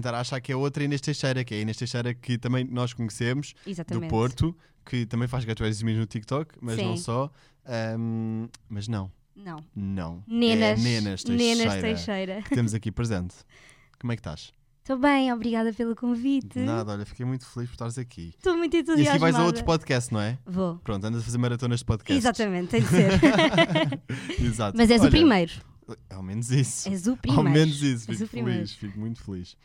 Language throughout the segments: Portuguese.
estar a achar que é outra Inês Teixeira, que é a Inês Teixeira que também nós conhecemos, Exatamente. do Porto, que também faz gatuelismos no TikTok, mas não Sim. só. Ahm, mas não, Não. não. Nenas. É Nenas Teixeira, Nenas Teixeira. que temos aqui presente. Como é que estás? Estou bem, obrigada pelo convite. Nada, olha, fiquei muito feliz por estares aqui. Estou muito E entusiasmada. aqui vais a outro podcast, não é? Vou. Pronto, andas a fazer maratonas de podcast. Exatamente, tem de ser. Exato. Mas és Olha, o primeiro. Ao menos isso. És o primeiro. Ao menos isso, fico feliz, fico muito feliz.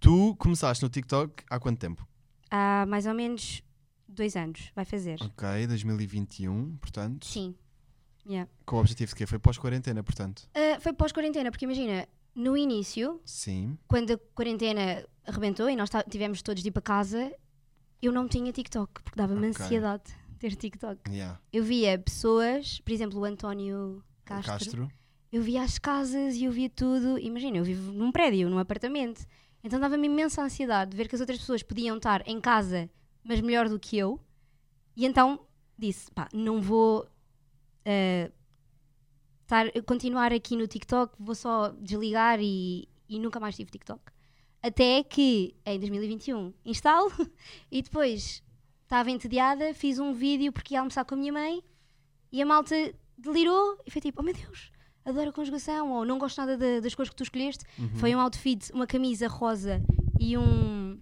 Tu começaste no TikTok há quanto tempo? Há mais ou menos dois anos, vai fazer. Ok, 2021, portanto. Sim. Yeah. Com o objetivo de quê? Foi pós-quarentena, portanto. Ah, foi pós-quarentena, porque imagina, no início, Sim. quando a quarentena arrebentou e nós tá- tivemos todos de ir para casa, eu não tinha TikTok, porque dava-me Ok. ansiedade ter TikTok. Yeah. Eu via pessoas, por exemplo, o António Castro, Castro. eu via as casas e eu via tudo. Imagina, eu vivo num prédio, num apartamento. Então dava-me imensa ansiedade de ver que as outras pessoas podiam estar em casa, mas melhor do que eu. E então disse: pá, não vou eh, estar, continuar aqui no TikTok, vou só desligar e, e nunca mais tive TikTok. Até que em 2021 instalo e depois estava entediada, fiz um vídeo porque ia almoçar com a minha mãe e a malta delirou e foi tipo: oh meu Deus, adoro a conjugação, ou não gosto nada da- das cores que tu escolheste. Uhum. Foi um outfit, uma camisa rosa e um.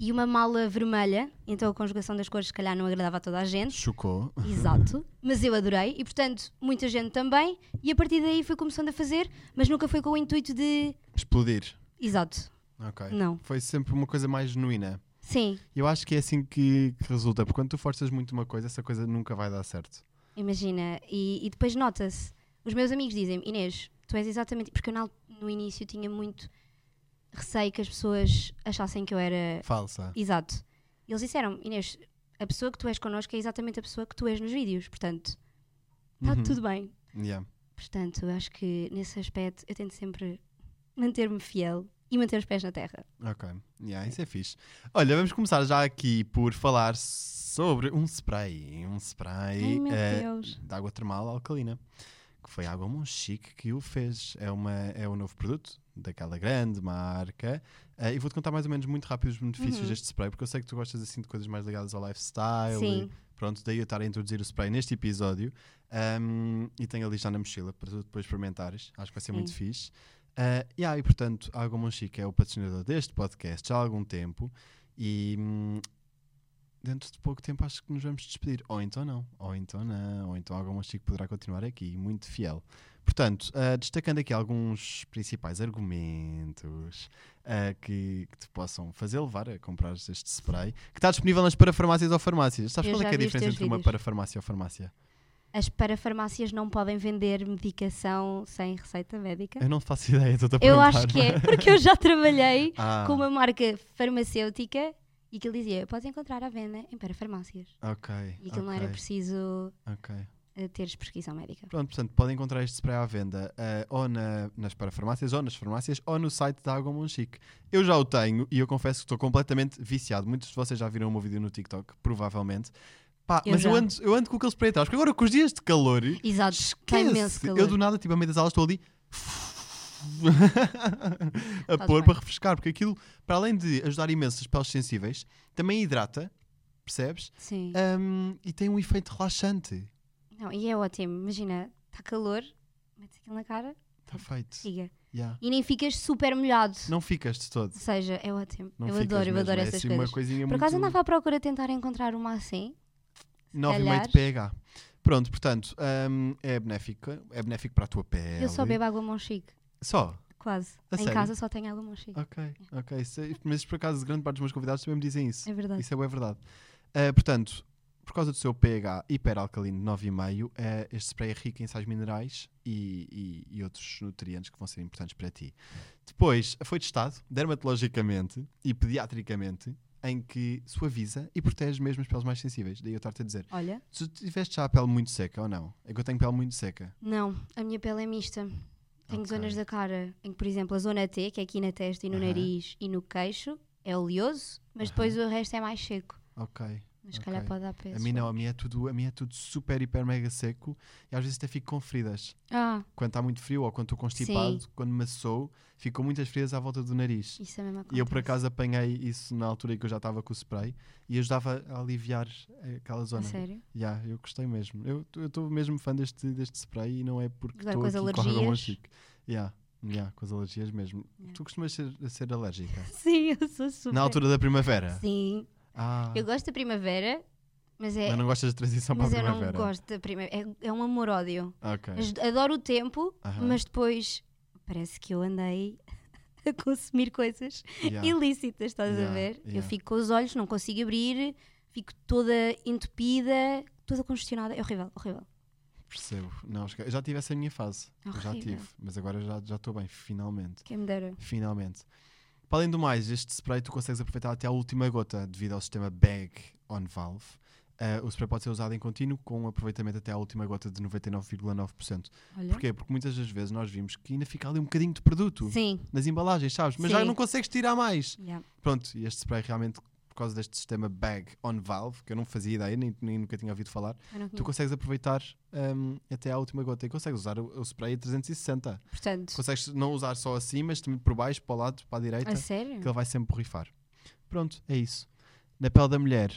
E uma mala vermelha, então a conjugação das cores se calhar não agradava a toda a gente. Chocou. Exato, mas eu adorei e portanto muita gente também. E a partir daí fui começando a fazer, mas nunca foi com o intuito de. Explodir. Exato, Ok. não. Foi sempre uma coisa mais genuína. Sim, Eu acho que é assim que, que resulta, porque quando tu forças muito uma coisa, essa coisa nunca vai dar certo. imagina. E, e depois nota-se. Os meus amigos dizem Inês, tu és exatamente. Porque eu na- no início tinha muito receio que as pessoas achassem que eu era Falsa. Exato. E eles disseram, Inês, a pessoa que tu és connosco é exatamente a pessoa que tu és nos vídeos, portanto, está Uhum. tudo bem. Yeah. Portanto, eu acho que nesse aspecto eu tento sempre manter-me fiel e manter os pés na terra. Ok, yeah, isso é fixe. Olha, vamos começar já aqui por falar sobre um spray. Um spray Ai meu Deus. de água termal alcalina. Que foi a Água Monchique que o fez. É, uma, é um novo produto daquela grande marca. Eh, e vou-te contar mais ou menos muito rápido os benefícios Uhum. deste spray, porque eu sei que tu gostas assim de coisas mais ligadas ao lifestyle. Sim. E, pronto, daí eu estar a introduzir o spray neste episódio. Um, e tenho ali já na mochila para tu depois experimentares. Acho que vai ser muito Sim. fixe. Uh, yeah, e portanto, a Água Monchique é o patrocinador deste podcast já há algum tempo e hum, dentro de pouco tempo acho que nos vamos despedir. Ou então não, ou então não, ou então a Água Monchique poderá continuar aqui, muito fiel. Portanto, uh, destacando aqui alguns principais argumentos uh, que, que te possam fazer levar a comprar este spray, que está disponível nas parafarmácias ou farmácias. Sabes Eu qual é, é a diferença entre uma parafarmácia ou farmácia? As parafarmácias não podem vender medicação sem receita médica? Eu não faço ideia, estou a Eu perguntar. acho que é, porque eu já trabalhei Ah, com uma marca farmacêutica e que ele dizia, podes encontrar à venda em parafarmácias. ok. E aquilo não era preciso eh, teres prescrição médica. Pronto, portanto, podem encontrar este spray à venda eh, ou na- nas parafarmácias, ou nas farmácias, ou no site da Água Monchique. Eu já o tenho e eu confesso que estou completamente viciado. Muitos de vocês já viram o meu vídeo no TikTok, provavelmente. Pá, Eu mas eu ando, eu ando com aquele spray atrás, porque agora com os dias de calor, Exato, esquece. imenso calor. Eu do nada, tipo, a meio das aulas, estou ali a pôr bem. para refrescar, porque aquilo, para além de ajudar imenso as peles sensíveis, também hidrata, percebes? Sim. Um, e tem um efeito relaxante. Não, e é ótimo. Imagina, está calor, metes aquilo na cara, Está feito. siga. Yeah. E nem ficas super molhado. Não ficas de todo. Ou seja, é ótimo. Não eu adoro, eu mesmo, adoro é essas assim coisas. Por muito... acaso andava à procura tentar encontrar uma assim. 9,5 de calhar. pH. Pronto, portanto, hum, é benéfico. É benéfico para a tua pele. Eu só bebo água Monchique. Só? Quase. A em sério? casa só tenho água Monchique. Ok, ok. Isso é- mas por acaso, grande parte dos meus convidados também me dizem isso. É verdade. Isso é bem verdade. Uh, portanto, por causa do seu pH hiperalcalino de 9,5, uh, este spray é rico em sais minerais e, e- e outros nutrientes que vão ser importantes para ti. Depois, foi testado dermatologicamente e pediatricamente em que suaviza e protege mesmo as peles mais sensíveis. Daí eu estar-te a dizer. Olha, Se tu tiveste já a pele muito seca ou não? É que eu tenho pele muito seca. não, a minha pele é mista. Tenho Ok. zonas da cara em que, por exemplo, a zona T, que é aqui na testa e no Aham. nariz e no queixo, é oleoso, mas depois o resto é mais seco. Ok. Mas se calhar pode dar para A mim não, a mim, é tudo, a mim é tudo super, hiper, mega seco e às vezes até fico com feridas. Ah, Quando está muito frio ou quando estou constipado, quando me assou, fico com muitas feridas à volta do nariz. isso é mesmo E eu por acaso apanhei isso na altura em que eu já estava com o spray e ajudava a aliviar aquela A zona. sério? Yeah, eu gostei mesmo. Eu estou mesmo fã deste, deste spray e não é porque estou aqui com a alergias. Chic. Yeah, yeah, com as alergias mesmo. Yeah. Tu costumas ser, ser alérgica? Sim, eu sou super. Na altura da primavera? Sim. Ah, Eu gosto da primavera, mas é. mas não gostas de transição para Mas a eu não primavera? gosto da primavera. É, é um amor-ódio. Ok. Mas Adoro o tempo, Aham. mas depois parece que eu andei a consumir coisas Yeah. ilícitas, estás Yeah, a ver? Eu yeah. fico com os olhos, não consigo abrir, fico toda entupida, toda congestionada. É horrível, horrível. Percebo. Não, eu já tive essa minha fase. Eu já Horrível. tive. Mas agora já já estou bem, finalmente. Quem me dera. Finalmente. Para além do mais, este spray tu consegues aproveitar até a última gota devido ao sistema Bag on Valve. Uh, o spray pode ser usado em contínuo com um aproveitamento até à última gota de 99,9%. Olha. Porquê? Porque muitas das vezes nós vimos que ainda fica ali um bocadinho de produto Sim. nas embalagens, sabes? Mas já Sim. não consegues tirar mais. Yeah. Pronto, e este spray realmente, causa deste sistema Bag on Valve, que eu não fazia ideia, nem, nem nunca tinha ouvido falar, tu consegues aproveitar um, até à última gota e consegues usar o, o spray a 360. Portanto, Consegues não usar só assim, mas também por baixo, para o lado, para a direita, a sério? que ele vai sempre borrifar. Pronto, é isso. Na pele da mulher,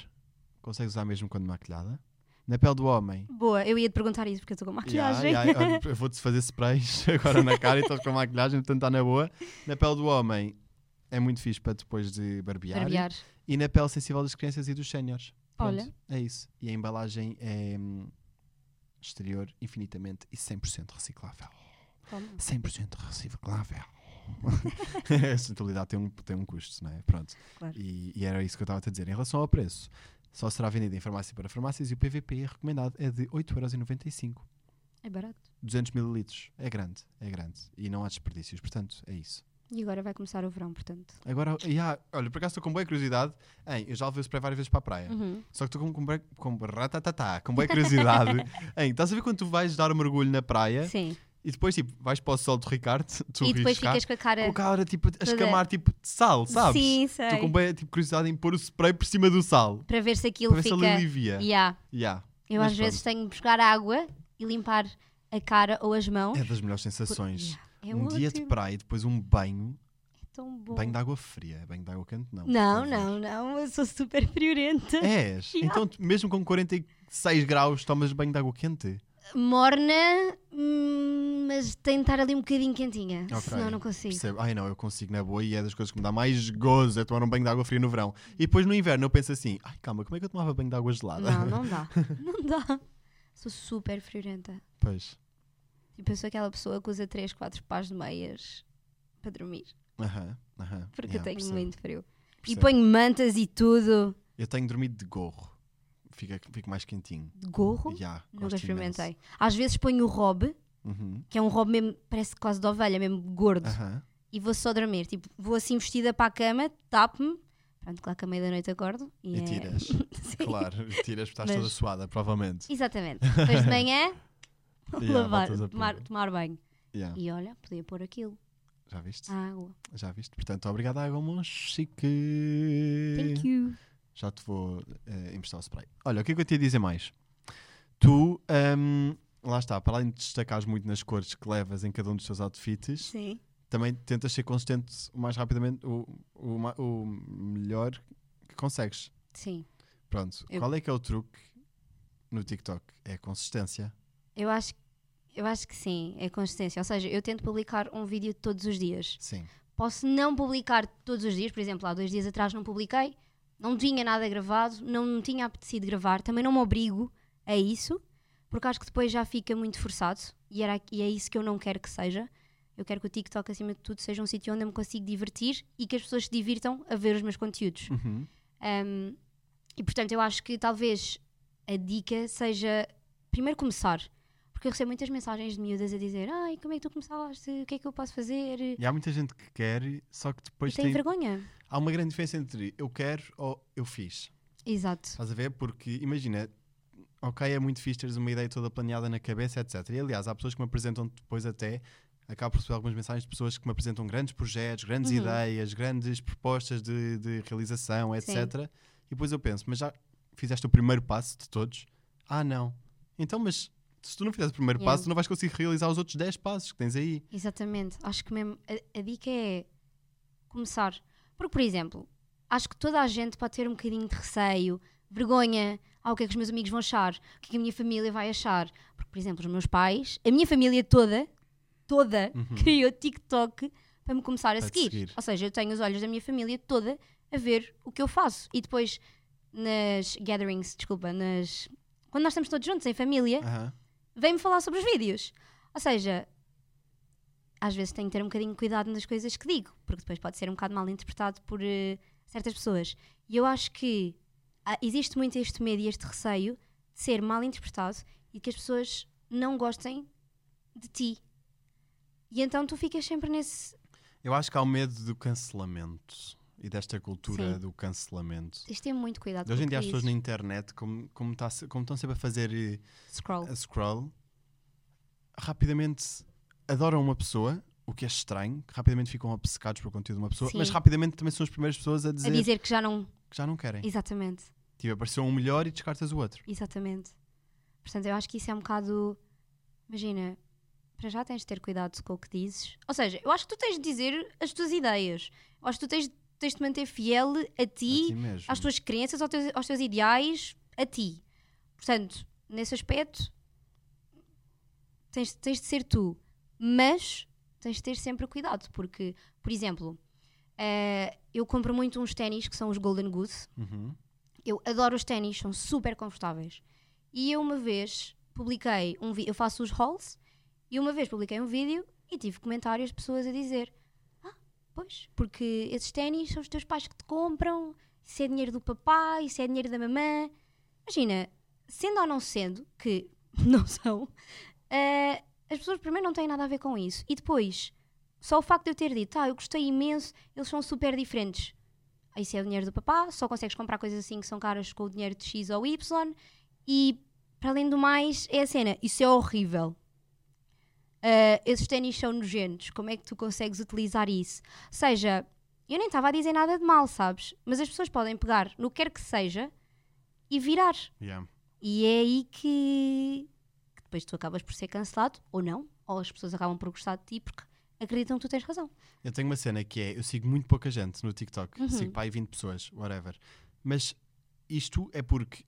consegues usar mesmo quando maquilhada. Na pele do homem, Boa, eu ia te perguntar isso porque eu estou com maquilhagem. Ya, olha, eu vou-te fazer sprays agora na cara e estás com maquilhagem, portanto está na boa. Na pele do homem é muito fixe para depois de barbear. Barbear. E na pele sensível das crianças e dos séniores. Olha. É isso. E a embalagem é hum, exterior, infinitamente e 100% reciclável. Toma. 100% reciclável. a sustentabilidade tem um, tem um custo, não é? Pronto. Claro. E, e era isso que eu estava a te dizer. Em relação ao preço, só será vendido em farmácia para farmácias e o PVP recomendado é de 8,95€. É barato. 200 ml. É grande, é grande. E não há desperdícios, portanto, é isso. E agora vai começar o verão, portanto. Agora, ya, olha, por acaso estou com boa curiosidade. Hein, eu já levei o spray várias vezes para a praia. Uhum. Só que estou com, com, com, com boa curiosidade. hein, estás a ver quando tu vais dar um mergulho na praia Sim. e depois tipo, vais para o sol do Ricardo, tu e depois ficas com a cara. com a cara tipo, a escamar tipo de sal, sabes? Sim, sei. Estou com boa tipo, curiosidade em pôr o spray por cima do sal. Para ver se aquilo Para ver se ele fica. alivia. Yeah. Ya. Eu Mas às vezes tenho de buscar água e limpar a cara ou as mãos. É das melhores por- sensações. Yeah. É um dia de ótimo. praia e depois um banho. É tão bom. Banho de água fria. Banho de água quente, não. Não, não, não. Eu sou super friorenta. És? Yeah. Então, mesmo com 46 graus, tomas banho de água quente? Morna, hum, mas tem de estar ali um bocadinho quentinha. Ok, Senão não consigo. Percebo. Ai não, eu consigo na boa e é das coisas que me dá mais gozo é tomar um banho de água fria no verão. E depois no inverno eu penso assim, ai calma, como é que eu tomava banho de água gelada? Não, não dá. Não dá. Sou super friorenta. Pois. Eu sou aquela pessoa que usa 3, 4 pares de meias para dormir. Aham, aham. Porque Yeah, eu tenho percebo, muito frio. E percebo. ponho mantas e tudo. Eu tenho dormido de gorro. Fica, fico mais quentinho. De gorro. Yeah, Nunca experimentei. Às vezes ponho o robe, imenso. Uhum. que é um robe mesmo, parece quase de ovelha, mesmo gordo. Aham. E vou só dormir. Tipo, vou assim vestida para a cama, tapo-me. Pronto, claro que à meia da noite acordo. E, E é- tiras. Claro, tiras porque estás Mas- toda suada, provavelmente. Exatamente. Depois de manhã, Yeah, lavar, tomar, tomar banho. Yeah. E olha, podia pôr aquilo. Já viste? A água. Já viste? Portanto, obrigado Água Monchique. Thank you. Já te vou eh, emprestar o spray. Olha, o que é que eu te ia dizer mais? Tu, ahm, lá está, para além de destacares muito nas cores que levas em cada um dos teus outfits, Sim. também tentas ser consistente o mais rapidamente, o, o, o melhor que consegues. Sim. Pronto. Eu- Qual é que é o truque no TikTok? É a consistência. Eu acho, eu acho que sim, é consistência. Ou seja, eu tento publicar um vídeo todos os dias. Sim. Posso não publicar todos os dias, por exemplo, há dois dias atrás não publiquei, não tinha nada gravado, não me tinha apetecido gravar, também não me obrigo a isso, porque acho que depois já fica muito forçado e, era, e é isso que eu não quero que seja. Eu quero que o TikTok, acima de tudo, seja um sítio onde eu me consigo divertir e que as pessoas se divirtam a ver os meus conteúdos. Uhum. Um, e portanto, eu acho que talvez a dica seja primeiro começar. Porque eu recebo muitas mensagens de miúdas a dizer: Ai, como é que tu começaste? O que é que eu posso fazer? E E há muita gente que quer, só que depois tem tem... vergonha. há uma grande diferença entre eu quero ou eu fiz. Exato. Estás a ver? Porque imagina, ok, é muito fixe teres uma ideia toda planeada na cabeça, etc. E aliás, há pessoas que me apresentam depois até, acabo por receber algumas mensagens de pessoas que me apresentam grandes projetos, grandes Uhum. ideias, grandes propostas de, de realização, etc. E depois eu penso, mas já fizeste o primeiro passo de todos. Ah, não. Então, mas se tu não fizeres o primeiro Yeah. passo, tu não vais conseguir realizar os outros 10 passos que tens aí. Exatamente. Acho que mesmo a, a dica é começar. Porque, por exemplo, acho que toda a gente pode ter um bocadinho de receio, vergonha. Ah, o que é que os meus amigos vão achar? O que é que a minha família vai achar? Porque, por exemplo, os meus pais, a minha família toda, toda, criou TikTok para me começar a seguir. seguir. Ou seja, eu tenho os olhos da minha família toda a ver o que eu faço. E depois, nas gatherings, desculpa, nas. Quando nós estamos todos juntos em família, Aham. Vem-me falar sobre os vídeos. Ou seja, às vezes tenho que ter um bocadinho de cuidado nas coisas que digo, porque depois pode ser um bocado mal interpretado por eh, certas pessoas. E eu acho que ah, existe muito este medo e este receio de ser mal interpretado e que as pessoas não gostem de ti. E então tu ficas sempre nesse. Eu acho que há o medo do cancelamento e desta cultura Sim. do cancelamento. Tens de ter muito cuidado De hoje em dia as pessoas na internet, como, como, tá como estão sempre a fazer eh, Scroll. a scroll, rapidamente adoram uma pessoa, o que é estranho, que rapidamente ficam obcecados pelo conteúdo de uma pessoa, Sim. mas rapidamente também são as primeiras pessoas a A dizer, dizer que já não. que já não querem. Exatamente. Tipo, apareceu um melhor e descartas o outro. Exatamente. Portanto, eu acho que isso é um bocado. Imagina, para já tens de ter cuidado com o que dizes. Ou seja, eu acho que tu tens de dizer as tuas ideias. Eu acho que tu tens, tens de manter fiel a A ti, ti mesmo. às tuas crenças, aos teus, aos teus ideais, a ti. Portanto, nesse aspecto, tens, tens de ser tu. Mas tens de ter sempre cuidado, porque, por exemplo, eh, eu compro muito uns ténis que são os Golden Goose. Uhum. Eu adoro os ténis, são super confortáveis. E eu uma vez publiquei um vídeo, eu faço os hauls, e uma vez publiquei um vídeo e tive comentários de pessoas a dizer: pois, porque esses ténis são os teus pais que te compram, isso é dinheiro do papai, isso é dinheiro da mamã. Imagina, sendo ou não sendo, que não são, eh, as pessoas primeiro não têm nada a ver com isso. E depois, só o facto de eu ter dito, ah, eu gostei imenso, eles são super diferentes. Isso é o dinheiro do papá, só consegues comprar coisas assim que são caras com o dinheiro de X ou Y. E, para além do mais, é a cena, isso é horrível. Ah, esses ténis são nojentos, como é que tu consegues utilizar isso? Ou seja, eu nem estava a dizer nada de mal, sabes? Mas as pessoas podem pegar no que quer que seja e virar. Yeah. E é aí que, que depois tu acabas por ser cancelado, ou não, ou as pessoas acabam por gostar de ti porque acreditam que tu tens razão. Eu tenho uma cena que é, eu sigo muito pouca gente no TikTok, Uhum. sigo para aí 20 pessoas, whatever. Mas isto é porque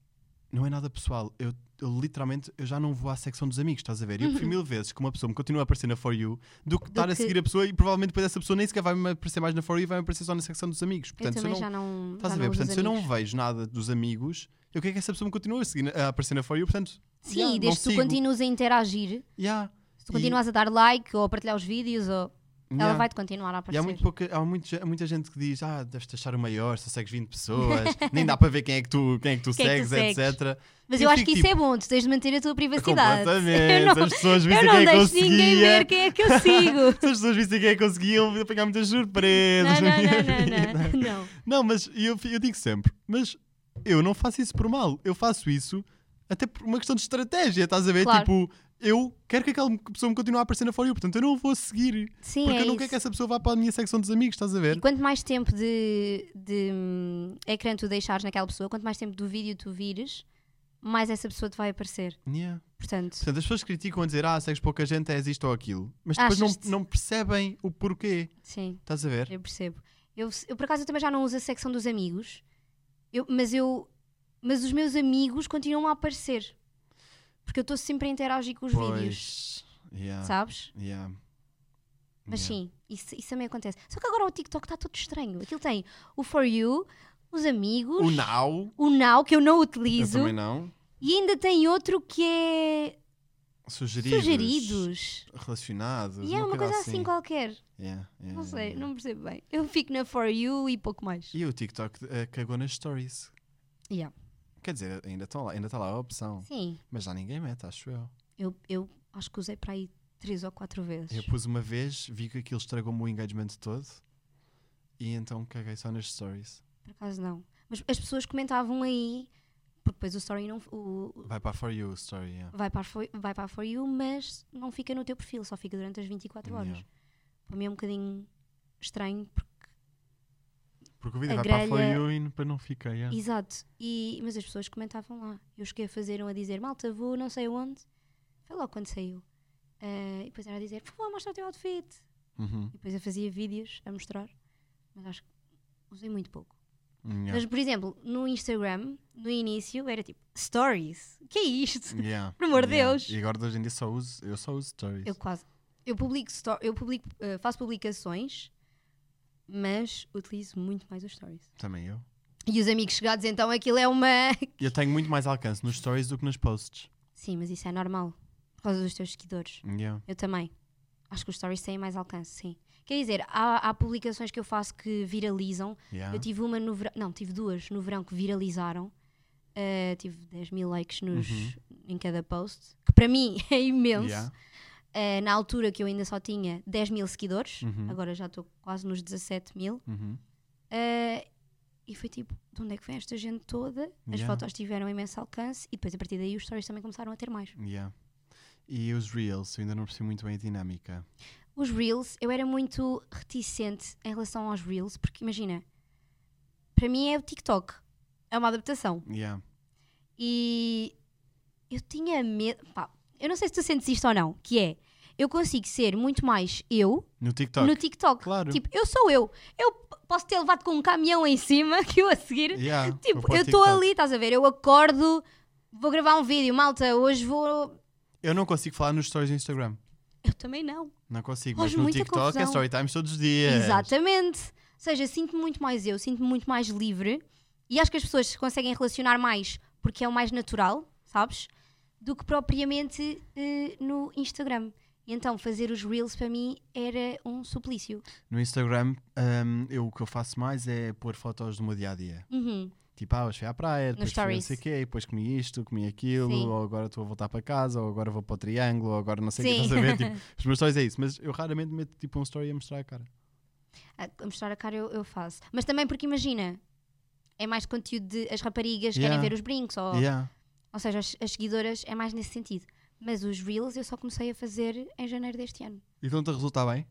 não é nada pessoal. Eu, eu literalmente eu já não vou à secção dos amigos, estás a ver? Eu prefiro mil vezes que uma pessoa me continue a aparecer na For You do que estar a que- seguir a pessoa e provavelmente depois essa pessoa nem sequer vai me aparecer mais na For You e vai me aparecer só na secção dos amigos. Portanto, eu eu não, já não. estás já a ver? Portanto, se eu não vejo nada dos amigos, eu quero que essa pessoa me continue a, seguir, a aparecer na For You, portanto, Sim, yeah, desde que tu sigo. continues a interagir, Yeah, se tu E- continuas a dar like ou a partilhar os vídeos, ou... ela yeah. vai-te continuar a E aparecer. há, muito pouca, há muito- há muita gente que diz: Ah, deves-te achar o maior, só segues 20 pessoas, nem dá para ver quem é que tu, quem é que tu Quem é que segues, tu segues. etc. Mas eu eu acho que isso tipo- é bom, tu tens de manter a tua privacidade. Completamente. Eu não, As pessoas eu vissem não quem é que eu deixo ninguém ver quem é que eu sigo. Se as pessoas vissem quem é que eu seguia, eu ia apanhar muitas surpresas. não, não, não, não, não, não. Não, mas eu, eu digo sempre: Mas eu não faço isso por mal, eu faço isso até por uma questão de estratégia, estás a ver? Claro. Tipo, eu quero que aquela pessoa me continue a aparecer na For You, portanto eu não vou seguir. Sim, porque é eu não isso. quero que essa pessoa vá para a minha secção dos amigos, estás a ver? E quanto mais tempo de, de hum, ecrã tu deixares naquela pessoa, quanto mais tempo do vídeo tu vires, mais essa pessoa te vai aparecer. Yeah. Portanto, Portanto, as pessoas criticam a dizer, ah, segues pouca gente, és isto ou aquilo. Mas depois não, não percebem o porquê. sim, Estás a ver? eu percebo. Eu, eu, por acaso, eu também já não uso a secção dos amigos, eu, mas eu. Mas os meus amigos continuam a aparecer. Porque eu estou sempre a interagir com os vídeos, Pois. Yeah. sabes? Yeah. Mas sim, isso, isso também acontece. Só que agora o TikTok está todo estranho. Aquilo tem o For You, os amigos, O now, o Now, que eu não eu utilizo, também não. e ainda tem outro que é Sugeridos. sugeridos. Relacionados. E é uma coisa assim, qualquer. Yeah, yeah, Não sei, yeah. não percebo bem. Eu fico na For You e pouco mais. E o TikTok eh, cagou nas stories. Yeah. Quer dizer, ainda está lá, ainda tá lá a opção. Sim, Mas já ninguém mete, acho eu. eu, eu acho que usei para aí três ou quatro vezes. Eu pus uma vez, vi que aquilo estragou-me o engagement todo. E então caguei só nas stories. Por acaso não. Mas as pessoas comentavam aí, porque depois o story não. O, Vai para a For You story, yeah. vai, para a for, vai para a For You, mas não fica no teu perfil, só fica durante as 24 horas. Yeah. Para mim é um bocadinho estranho, porque Porque o vídeo A vai para a grelha- e depois não fica. yeah. Exato. E, mas as pessoas comentavam lá. Eu cheguei a fazer um a dizer, malta, vou não sei onde. Foi logo quando saiu. Ah, e depois era a dizer, por favor, mostra o teu outfit. Uhum. E depois eu fazia vídeos a mostrar. Mas acho que usei muito pouco. Yeah. Mas, por exemplo, no Instagram, no início, era tipo, stories. que é isto? Yeah. Por amor de Yeah. Deus. E agora hoje em dia só uso, eu só uso stories. Eu quase. Eu publico, eu publico ah, faço publicações, mas utilizo muito mais os stories. Também eu. E os amigos chegados, então aquilo é uma. Eu tenho muito mais alcance nos stories do que nos posts. Sim, mas isso é normal. Por causa dos teus seguidores. Yeah. Eu também. Acho que os stories têm mais alcance, sim. Quer dizer, há, há publicações que eu faço que viralizam. Yeah. Eu tive uma no verão, não, tive duas no verão que viralizaram. Uh, tive 10 mil likes nos, Uhum. em cada post, que para mim é imenso. Yeah. Uh, na altura que eu ainda só tinha 10 mil seguidores, Uhum. agora já estou quase nos 17 mil. Uhum. Uh, e foi tipo, de onde é que vem esta gente toda? As Yeah. fotos tiveram imenso alcance e depois a partir daí os stories também começaram a ter mais. Yeah. E os reels, eu ainda não percebi muito bem a dinâmica. Os Reels, eu era muito reticente em relação aos Reels, porque imagina, para mim é o TikTok, é uma adaptação. Yeah. E eu tinha medo, pá, eu não sei se tu sentes isto ou não, que é, eu consigo ser muito mais eu No TikTok. no TikTok. Claro. Tipo, eu sou eu. Eu posso ter levado com um caminhão em cima que eu a seguir. Yeah, Tipo, eu estou ali, estás a ver? Eu acordo, vou gravar um vídeo, malta, hoje vou. Eu não consigo falar nos stories do Instagram. Eu também não. Não consigo, mas no muita TikTok é confusão. story times todos os dias. Exatamente. Ou seja, sinto-me muito mais eu, sinto-me muito mais livre e acho que as pessoas se conseguem relacionar mais porque é o mais natural, sabes? Do que propriamente eh, no Instagram. E então fazer os Reels para mim era um suplício. No Instagram, hum, eu, o que eu faço mais é pôr fotos do meu dia a dia. Uhum. Tipo, ah, hoje fui à praia, depois fui não sei o quê, depois comi isto, comi aquilo, Sim. ou agora estou a voltar para casa, ou agora vou para o triângulo, ou agora não sei o que, estás a ver? Tipo, os meus stories é isso, mas eu raramente meto tipo um story a mostrar a cara. A, a mostrar a cara eu, eu faço. Mas também porque imagina, é mais conteúdo de as raparigas Yeah. querem ver os brincos, ou, Yeah. Ou seja, as, as seguidoras é mais nesse sentido. Mas os Reels eu só comecei a fazer em janeiro deste ano. Então está a resultar bem?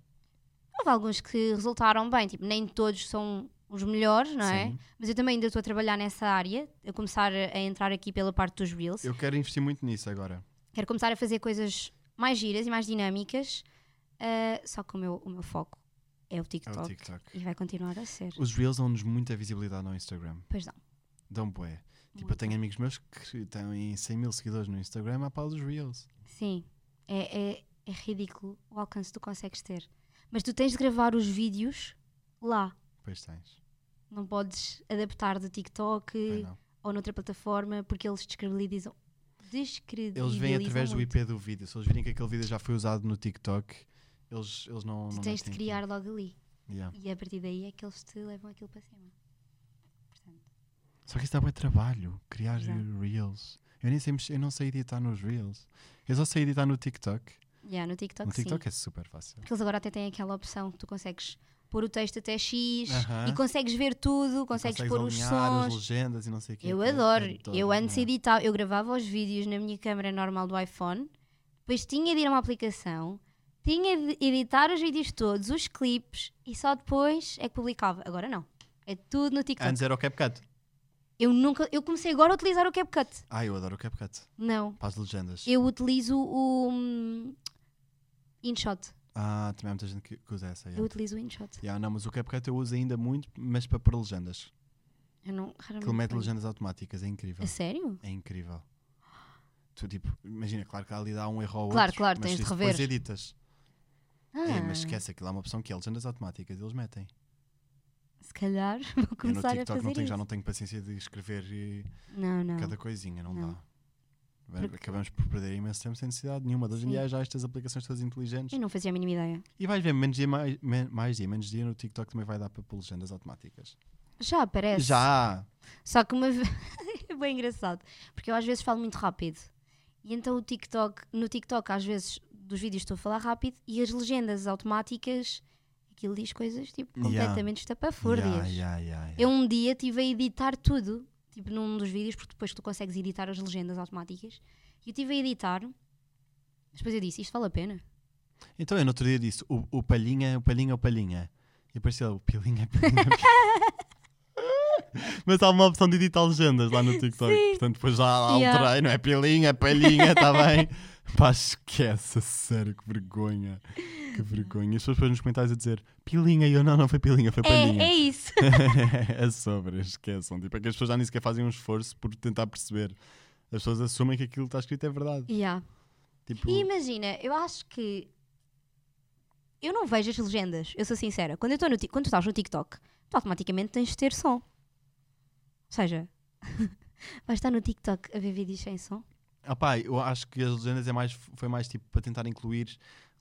Houve alguns que resultaram bem, tipo, nem todos são os melhores, não é? Sim. Mas eu também ainda estou a trabalhar nessa área, a começar a entrar aqui pela parte dos Reels. Eu quero investir muito nisso agora. Quero começar a fazer coisas mais giras e mais dinâmicas, ah, só que o meu, o meu foco é o É TikTok, o TikTok. e vai continuar a ser. Os Reels dão-nos muita visibilidade no Instagram. Pois não. Dão bué. Tipo, eu Muita. tenho amigos meus que têm 100 mil seguidores no Instagram à pau dos Reels. Sim, é, é, é ridículo o alcance que tu consegues ter. Mas tu tens de gravar os vídeos lá. Pois tens. Não podes adaptar do TikTok ou noutra plataforma porque eles descredibilizam. Descredibilizam. Eles vêm através do muito. IP do vídeo. Se eles virem que aquele vídeo já foi usado no TikTok, eles, eles não. Tu não tens de criar logo ali. Yeah. E a partir daí é que eles te levam aquilo para cima. Só que isso dá bem trabalho, criar é. Reels. Eu nem sei, eu não sei editar nos Reels. Eu só sei editar no TikTok. yeah, no TikTok, no TikTok sim. é super fácil. Porque eles agora até têm aquela opção que tu consegues pôr o texto até X Aham. e consegues ver tudo, consegues, pôr os sons. as legendas e não sei o quê. Eu adoro. Eu antes yeah. editava, eu gravava os vídeos na minha câmera normal do iPhone, depois tinha de ir a uma aplicação, tinha de editar os vídeos todos, os clipes, e só depois é que publicava. Agora não. É tudo no TikTok. Antes era o CapCut. Eu nunca, eu comecei agora a utilizar o CapCut. Ah, eu adoro o CapCut. Não. Para as legendas. Eu utilizo o hum, InShot. Ah, também há muita gente que, que usa essa. Eu Yeah. utilizo o InShot. Yeah, não, mas o CapCut eu uso ainda muito, mas para pôr legendas. Eu não, raramente. Aquilo mete legendas automáticas, é incrível. A sério? É incrível. Tu, tipo, imagina, claro que ali dá um erro ao Claro, outro, claro, mas tens de isso rever. Depois editas. Ah, É, mas esquece, aquilo há uma opção que é legendas automáticas, eles metem. Se calhar vou Eu no começar a TikTok fazer não tenho, já isso. não tenho paciência de escrever eh, Não, não. cada coisinha, não, Não. dá. Porque- Acabamos por perder imenso tempo sem necessidade nenhuma. Hoje em dia já estas aplicações todas inteligentes. Eu não fazia a mínima ideia. E vais ver, menos dia, mais, mais dia, menos dia no TikTok também vai dar para pôr legendas automáticas. Já aparece. Já! Só que uma vez. é bem engraçado. Porque eu às vezes falo muito rápido. E então o TikTok, no TikTok, às vezes dos vídeos estou a falar rápido e as legendas automáticas, aquilo diz coisas tipo Yeah. completamente estapafúrdias. Yeah, yeah, yeah, yeah. Eu um dia estive a editar tudo, tipo num dos vídeos, porque depois tu consegues editar as legendas automáticas. E eu estive a editar, mas depois eu disse: Isto vale a pena? Então eu no outro dia disse o, o palhinha, o palhinha, o palhinha. E apareceu o pilinha, pilinha, pilinha. Mas há uma opção de editar legendas lá no TikTok. Sim. Portanto, depois já Yeah. alterei, não é pilinha, é palhinha, está bem? Pá, esquece, sério, que vergonha. Que vergonha. E as pessoas depois nos comentários a dizer pilinha, e eu não, não foi pilinha, foi É, palhinha. é isso. é sobre, esqueçam. Tipo, é que as pessoas já nem sequer fazem um esforço por tentar perceber. As pessoas assumem que aquilo que está escrito é verdade. Yeah. Tipo, E imagina, eu acho que eu não vejo as legendas, eu sou sincera. Quando, eu estou no, ti- quando tu estás no TikTok, tu automaticamente tens de ter som. Ou seja, vais estar no TikTok a ver vídeos sem som? Ah pá, eu acho que as legendas é mais, foi mais tipo para tentar incluir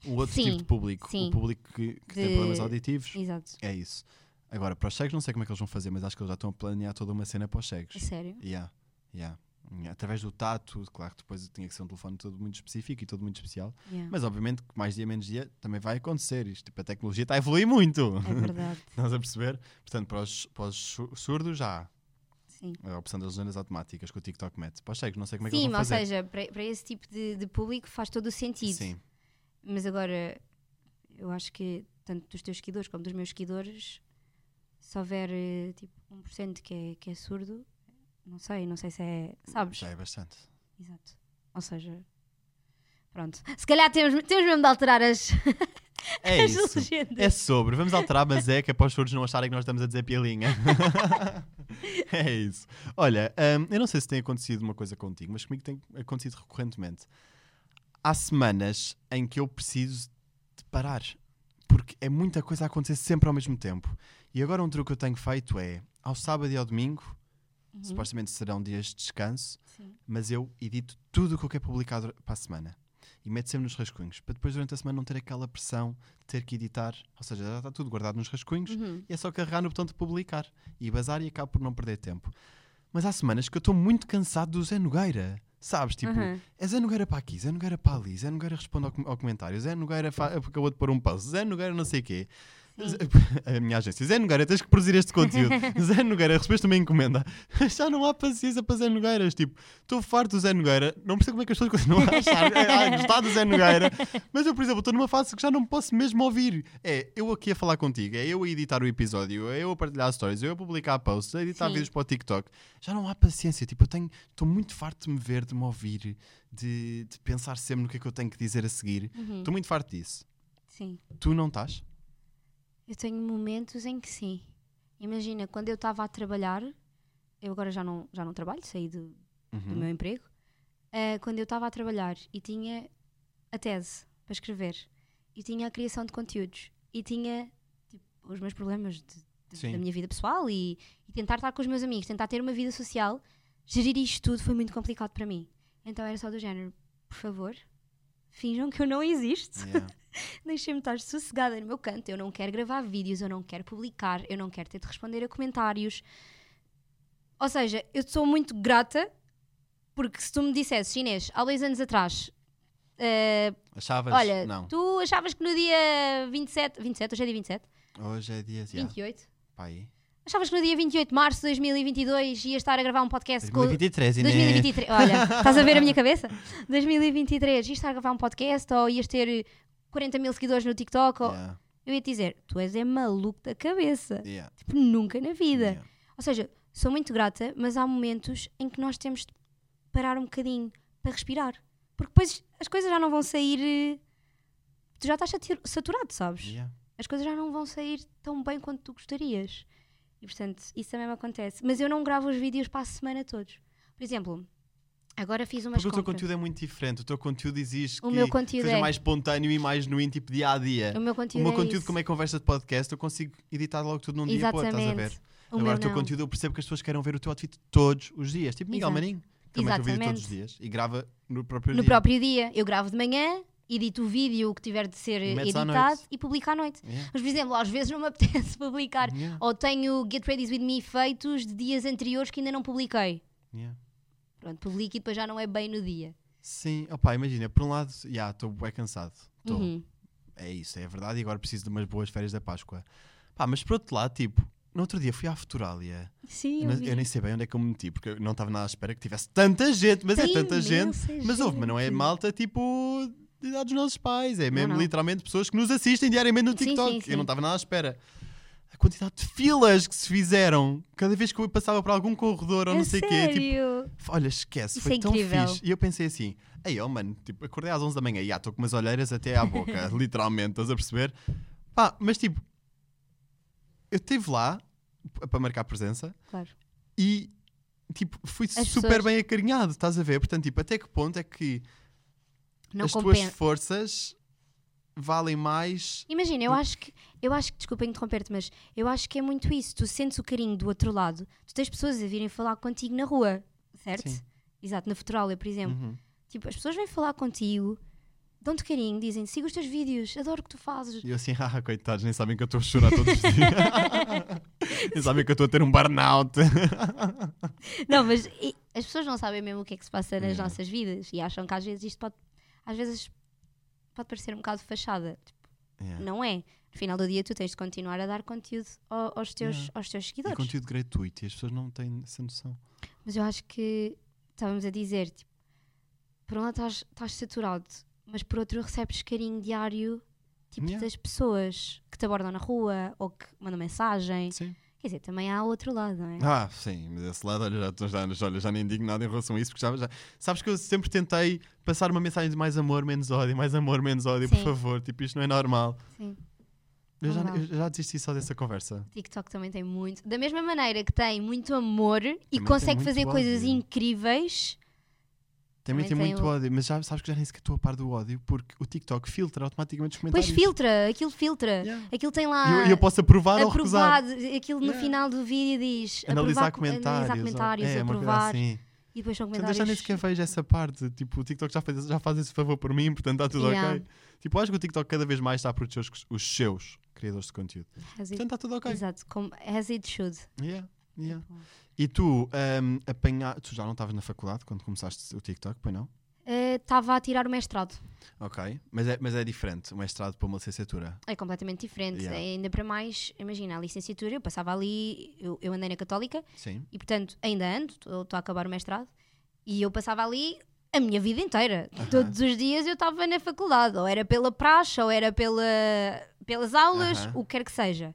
o outro Sim, tipo de público. sim. O público que, que tem De- problemas auditivos. Exato. É isso. Agora, para os cegos, não sei como é que eles vão fazer, mas acho que eles já estão a planear toda uma cena para os cegos. A sério? Yeah, yeah. Através do tato, claro que depois tinha que ser um telefone todo muito específico e todo muito especial. Yeah. Mas obviamente que mais dia menos dia também vai acontecer. Isto, tipo, a tecnologia está a evoluir muito. É verdade. Estás a perceber? Portanto, para os, para os su- surdos já Sim. a opção das legendas automáticas que o TikTok mete. Para os cegos, não sei como é que Sim, eles vão ou fazer. seja, para, para esse tipo de, de público faz todo o sentido. Sim, Mas agora, eu acho que tanto dos teus seguidores como dos meus seguidores, se houver eh, tipo 1% que é, que é surdo, não sei, não sei se é. Sabes? já é bastante. Exato. Ou seja, pronto. Se calhar temos, temos mesmo de alterar as, É as isso. legendas. É sobre. Vamos alterar, mas é que é para os surdos não acharem que nós estamos a dizer pilinha. é isso. Olha, hum, eu não sei se tem acontecido uma coisa contigo, mas comigo tem acontecido recorrentemente. Há semanas em que eu preciso de parar. Porque é muita coisa a acontecer sempre ao mesmo tempo. E agora um truque que eu tenho feito é, ao sábado e ao domingo, Uhum. supostamente serão dias de descanso, Sim. mas eu edito tudo o que eu quero publicar para a semana. E meto sempre nos rascunhos, para depois durante a semana não ter aquela pressão de ter que editar. Ou seja, já está tudo guardado nos rascunhos Uhum. e é só carregar no botão de publicar e bazar e acabo por não perder tempo. Mas há semanas que eu estou muito cansado do Zé Nogueira. Sabes? Tipo, Uhum. é Zé Nogueira para aqui, Zé Nogueira para ali, Zé Nogueira responde ao, com- ao comentário, Zé Nogueira acabou de pôr um post, Zé Nogueira não sei o quê. A minha agência, Zé Nogueira, tens que produzir este conteúdo. Zé Nogueira, recebeste uma encomenda. Já não há paciência para Zé Nogueiras. Tipo, estou farto do Zé Nogueira. Não percebo como é que as pessoas continuam a achar, a gostar do Zé Nogueira. Mas eu, por exemplo, estou numa fase que já não posso mesmo ouvir. É eu aqui a falar contigo, é eu a editar o episódio, é eu a partilhar stories, é eu a publicar posts, a editar Sim. vídeos para o TikTok. Já não há paciência. Tipo, eu tenho, estou muito farto de me ver, de me ouvir, de, de pensar sempre no que é que eu tenho que dizer a seguir. Uhum. Estou muito farto disso. Sim. Tu não estás? Eu tenho momentos em que sim. Imagina, quando eu estava a trabalhar, eu agora já não, já não trabalho, saí do, do Uhum. meu emprego. Ah, quando eu estava a trabalhar e tinha a tese para escrever, e tinha a criação de conteúdos, e tinha tipo, os meus problemas de- de- da minha vida pessoal e, e tentar estar com os meus amigos, tentar ter uma vida social, gerir isto tudo foi muito complicado para mim. Então era só do género, por favor, finjam que eu não existo. Yeah. Deixem-me estar sossegada no meu canto. Eu não quero gravar vídeos, eu não quero publicar, eu não quero ter de responder a comentários. Ou seja, eu sou muito grata porque se tu me dissesses, Inês, há dois anos atrás, eh, Achavas? olha, Não. tu achavas que no dia 27, 27, hoje é dia 27? Hoje é dia. Yeah. 28? Pá, aí. Achavas que no dia 28 de março de 2022 ia estar a gravar um podcast com. 2023, Inês. 2023, olha, estás a ver a minha cabeça? 2023, ias estar a gravar um podcast ou ias ter 40 mil seguidores no TikTok? Ou... Yeah. Eu ia te dizer, tu és é maluco da cabeça. Yeah. Tipo, nunca na vida. Yeah. Ou seja, sou muito grata, mas há momentos em que nós temos de parar um bocadinho para respirar. Porque depois as coisas já não vão sair. eh, Tu já estás satu- saturado, sabes? As coisas já não vão sair tão bem quanto tu gostarias. E portanto, isso também me acontece. Mas eu não gravo os vídeos para a semana todos. Por exemplo, agora fiz umas Porque o teu compras. conteúdo é muito diferente. O teu conteúdo exige O que, meu conteúdo seja é- mais espontâneo e mais genuíno, tipo dia a dia. O meu O conteúdo meu é conteúdo, isso. como é conversa de podcast, eu consigo editar logo tudo num dia para outro, estás a ver? Exatamente. O Agora o teu não. conteúdo eu percebo que as pessoas querem ver o teu outfit todos os dias. Tipo Miguel Exato. Marinho, que também tem o vídeo todos os Exatamente. dias e grava no próprio No dia. próprio dia. Eu gravo de manhã, edito o vídeo que tiver de ser metes editado e publico à noite. Yeah. Mas, por exemplo, às vezes não me apetece publicar. Yeah. Ou tenho Get Ready With Me feitos de dias anteriores que ainda não publiquei. Yeah. Pronto, publico e depois já não é bem no dia. Sim, opá, imagina, por um lado, já, estou bem cansado. Tô. Uhum. É isso, é verdade, e agora preciso de umas boas férias da Páscoa. Pá, mas por outro lado, tipo, no outro dia fui à Futuralia. Sim, Mas eu nem sei bem onde é que eu me meti, porque eu não estava nada à espera que tivesse tanta gente, mas é Tem tanta gente. Mas houve, mas não é malta tipo de idade dos nossos pais, é mesmo não. literalmente pessoas que nos assistem diariamente no Sim, TikTok. sim, sim. Eu não estava nada à espera. a quantidade de filas que se fizeram cada vez que eu passava por algum corredor ou A não sei o quê. Tipo, olha, esquece, Isso foi é tão incrível. fixe. E eu pensei assim, ei, oh mano, tipo, acordei às 11 da manhã e estou com umas olheiras até à boca, literalmente, estás a perceber? Pá, mas tipo, eu estive lá para marcar presença Claro. e tipo, fui As super pessoas- bem acarinhado, estás a ver? Portanto, tipo, até que ponto é que Não as tuas forças valem mais. Imagina, eu acho que, eu acho que, desculpa interromper-te, mas eu acho que é muito isso. Tu sentes o carinho do outro lado, tu tens pessoas a virem falar contigo na rua, certo? Sim. Exato, na Futurália, por exemplo. Uhum. Tipo, as pessoas vêm falar contigo, dão-te carinho, dizem siga os teus vídeos, adoro o que tu fazes. E eu assim, ah, coitados, nem sabem que eu estou a chorar todos os dias. nem sabem que eu estou a ter um burnout. Não, mas e- as pessoas não sabem mesmo o que é que se passa nas Yeah. nossas vidas e acham que às vezes isto pode, às vezes pode parecer um bocado fachada. Tipo, Yeah. Não é. No final do dia tu tens de continuar a dar conteúdo ao- aos teus, Yeah. aos teus E seguidores. conteúdo gratuito e as pessoas não têm essa noção. Mas eu acho que estávamos a dizer, tipo, por um lado estás, estás saturado, mas por outro recebes carinho diário tipo, Yeah. das pessoas que te abordam na rua ou que mandam mensagem. Sim. Quer dizer, também há outro lado, não é? Ah, sim, mas esse lado, olha, já, já, olha, já nem digo nada em relação a isso, porque já, já- sabes que eu sempre tentei passar uma mensagem de mais amor, menos ódio, mais amor, menos ódio, por Sim. favor, tipo, isto não é normal. Sim. Eu já, eu já desisti só dessa conversa. TikTok também tem muito. Da mesma maneira que tem muito amor e consegue fazer coisas ódio. incríveis. Também, Também tem muito o- ódio, mas já sabes que já nem sequer estou a par do ódio, porque o TikTok filtra automaticamente os comentários. Pois filtra, aquilo filtra. Yeah. Aquilo tem lá. eu, e eu posso aprovar ou recusar. aprovado, aquilo no Yeah. final do vídeo diz Analisar aprovar, comentários. analisar ou- comentários, é, coisa aprovar assim. e depois são Portanto, eu comentários. já nem sequer vejo essa parte. Tipo, o TikTok já faz, já faz esse favor por mim, portanto está tudo Yeah. ok. Tipo, eu acho que o TikTok cada vez mais está a proteger os, os seus criadores de conteúdo. Has it- Portanto está tudo ok. Exato, como as it should. Yeah, yeah. E tu, um, apanha... tu já não estavas na faculdade quando começaste o TikTok, pois não? Estava a tirar o mestrado. Ok. Mas é, mas é diferente, o mestrado para uma licenciatura. É completamente diferente. Yeah. Ainda para mais, imagina, a licenciatura, eu passava ali, eu, eu andei na Católica Sim. e, portanto, ainda ando, estou a acabar o mestrado, e eu passava ali a minha vida inteira. Todos os dias eu estava na faculdade, ou era pela praxe, ou era pela, pelas aulas, Aham. o que quer que seja.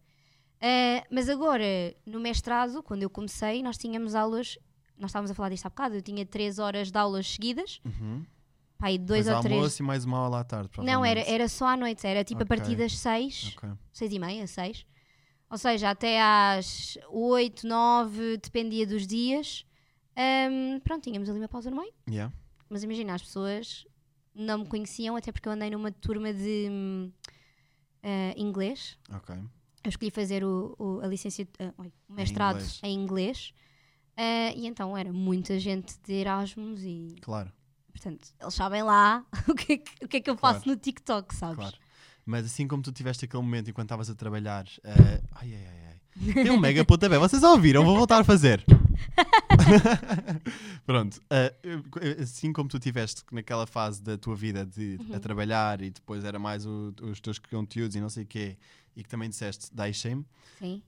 Eh, mas agora, no mestrado, quando eu comecei, nós tínhamos aulas, nós estávamos a falar disto há bocado, eu tinha três horas de aulas seguidas, Uhum. pá, aí dois Depois ou três. almoço e mais uma aula à tarde, Não, era, era só à noite, era tipo a Ok. partir das seis, Ok. seis e meia, seis. Ou seja, até às oito, nove, dependia dos dias. Ahm, pronto, tínhamos ali uma pausa no meio. Yeah. Mas imagina, as pessoas não me conheciam, até porque eu andei numa turma de ah, inglês. Ok. Eu escolhi fazer o, o- a licenciatura, oi, o mestrado inglês. em inglês. Ah, e então era muita gente de Erasmus e, Claro, portanto, eles sabem lá o que é que, o que, é que eu faço Claro. no TikTok, sabes? claro. Mas assim como tu tiveste aquele momento enquanto estavas a trabalhar. Ai, ai, ai, ai. Tem um mega pontapé. Vocês ouviram? Vou voltar a fazer. Pronto. eh, assim como tu tiveste naquela fase da tua vida de Uhum. a trabalhar e depois era mais o- os teus conteúdos e não sei o quê, e que também disseste deixem-me, Sim.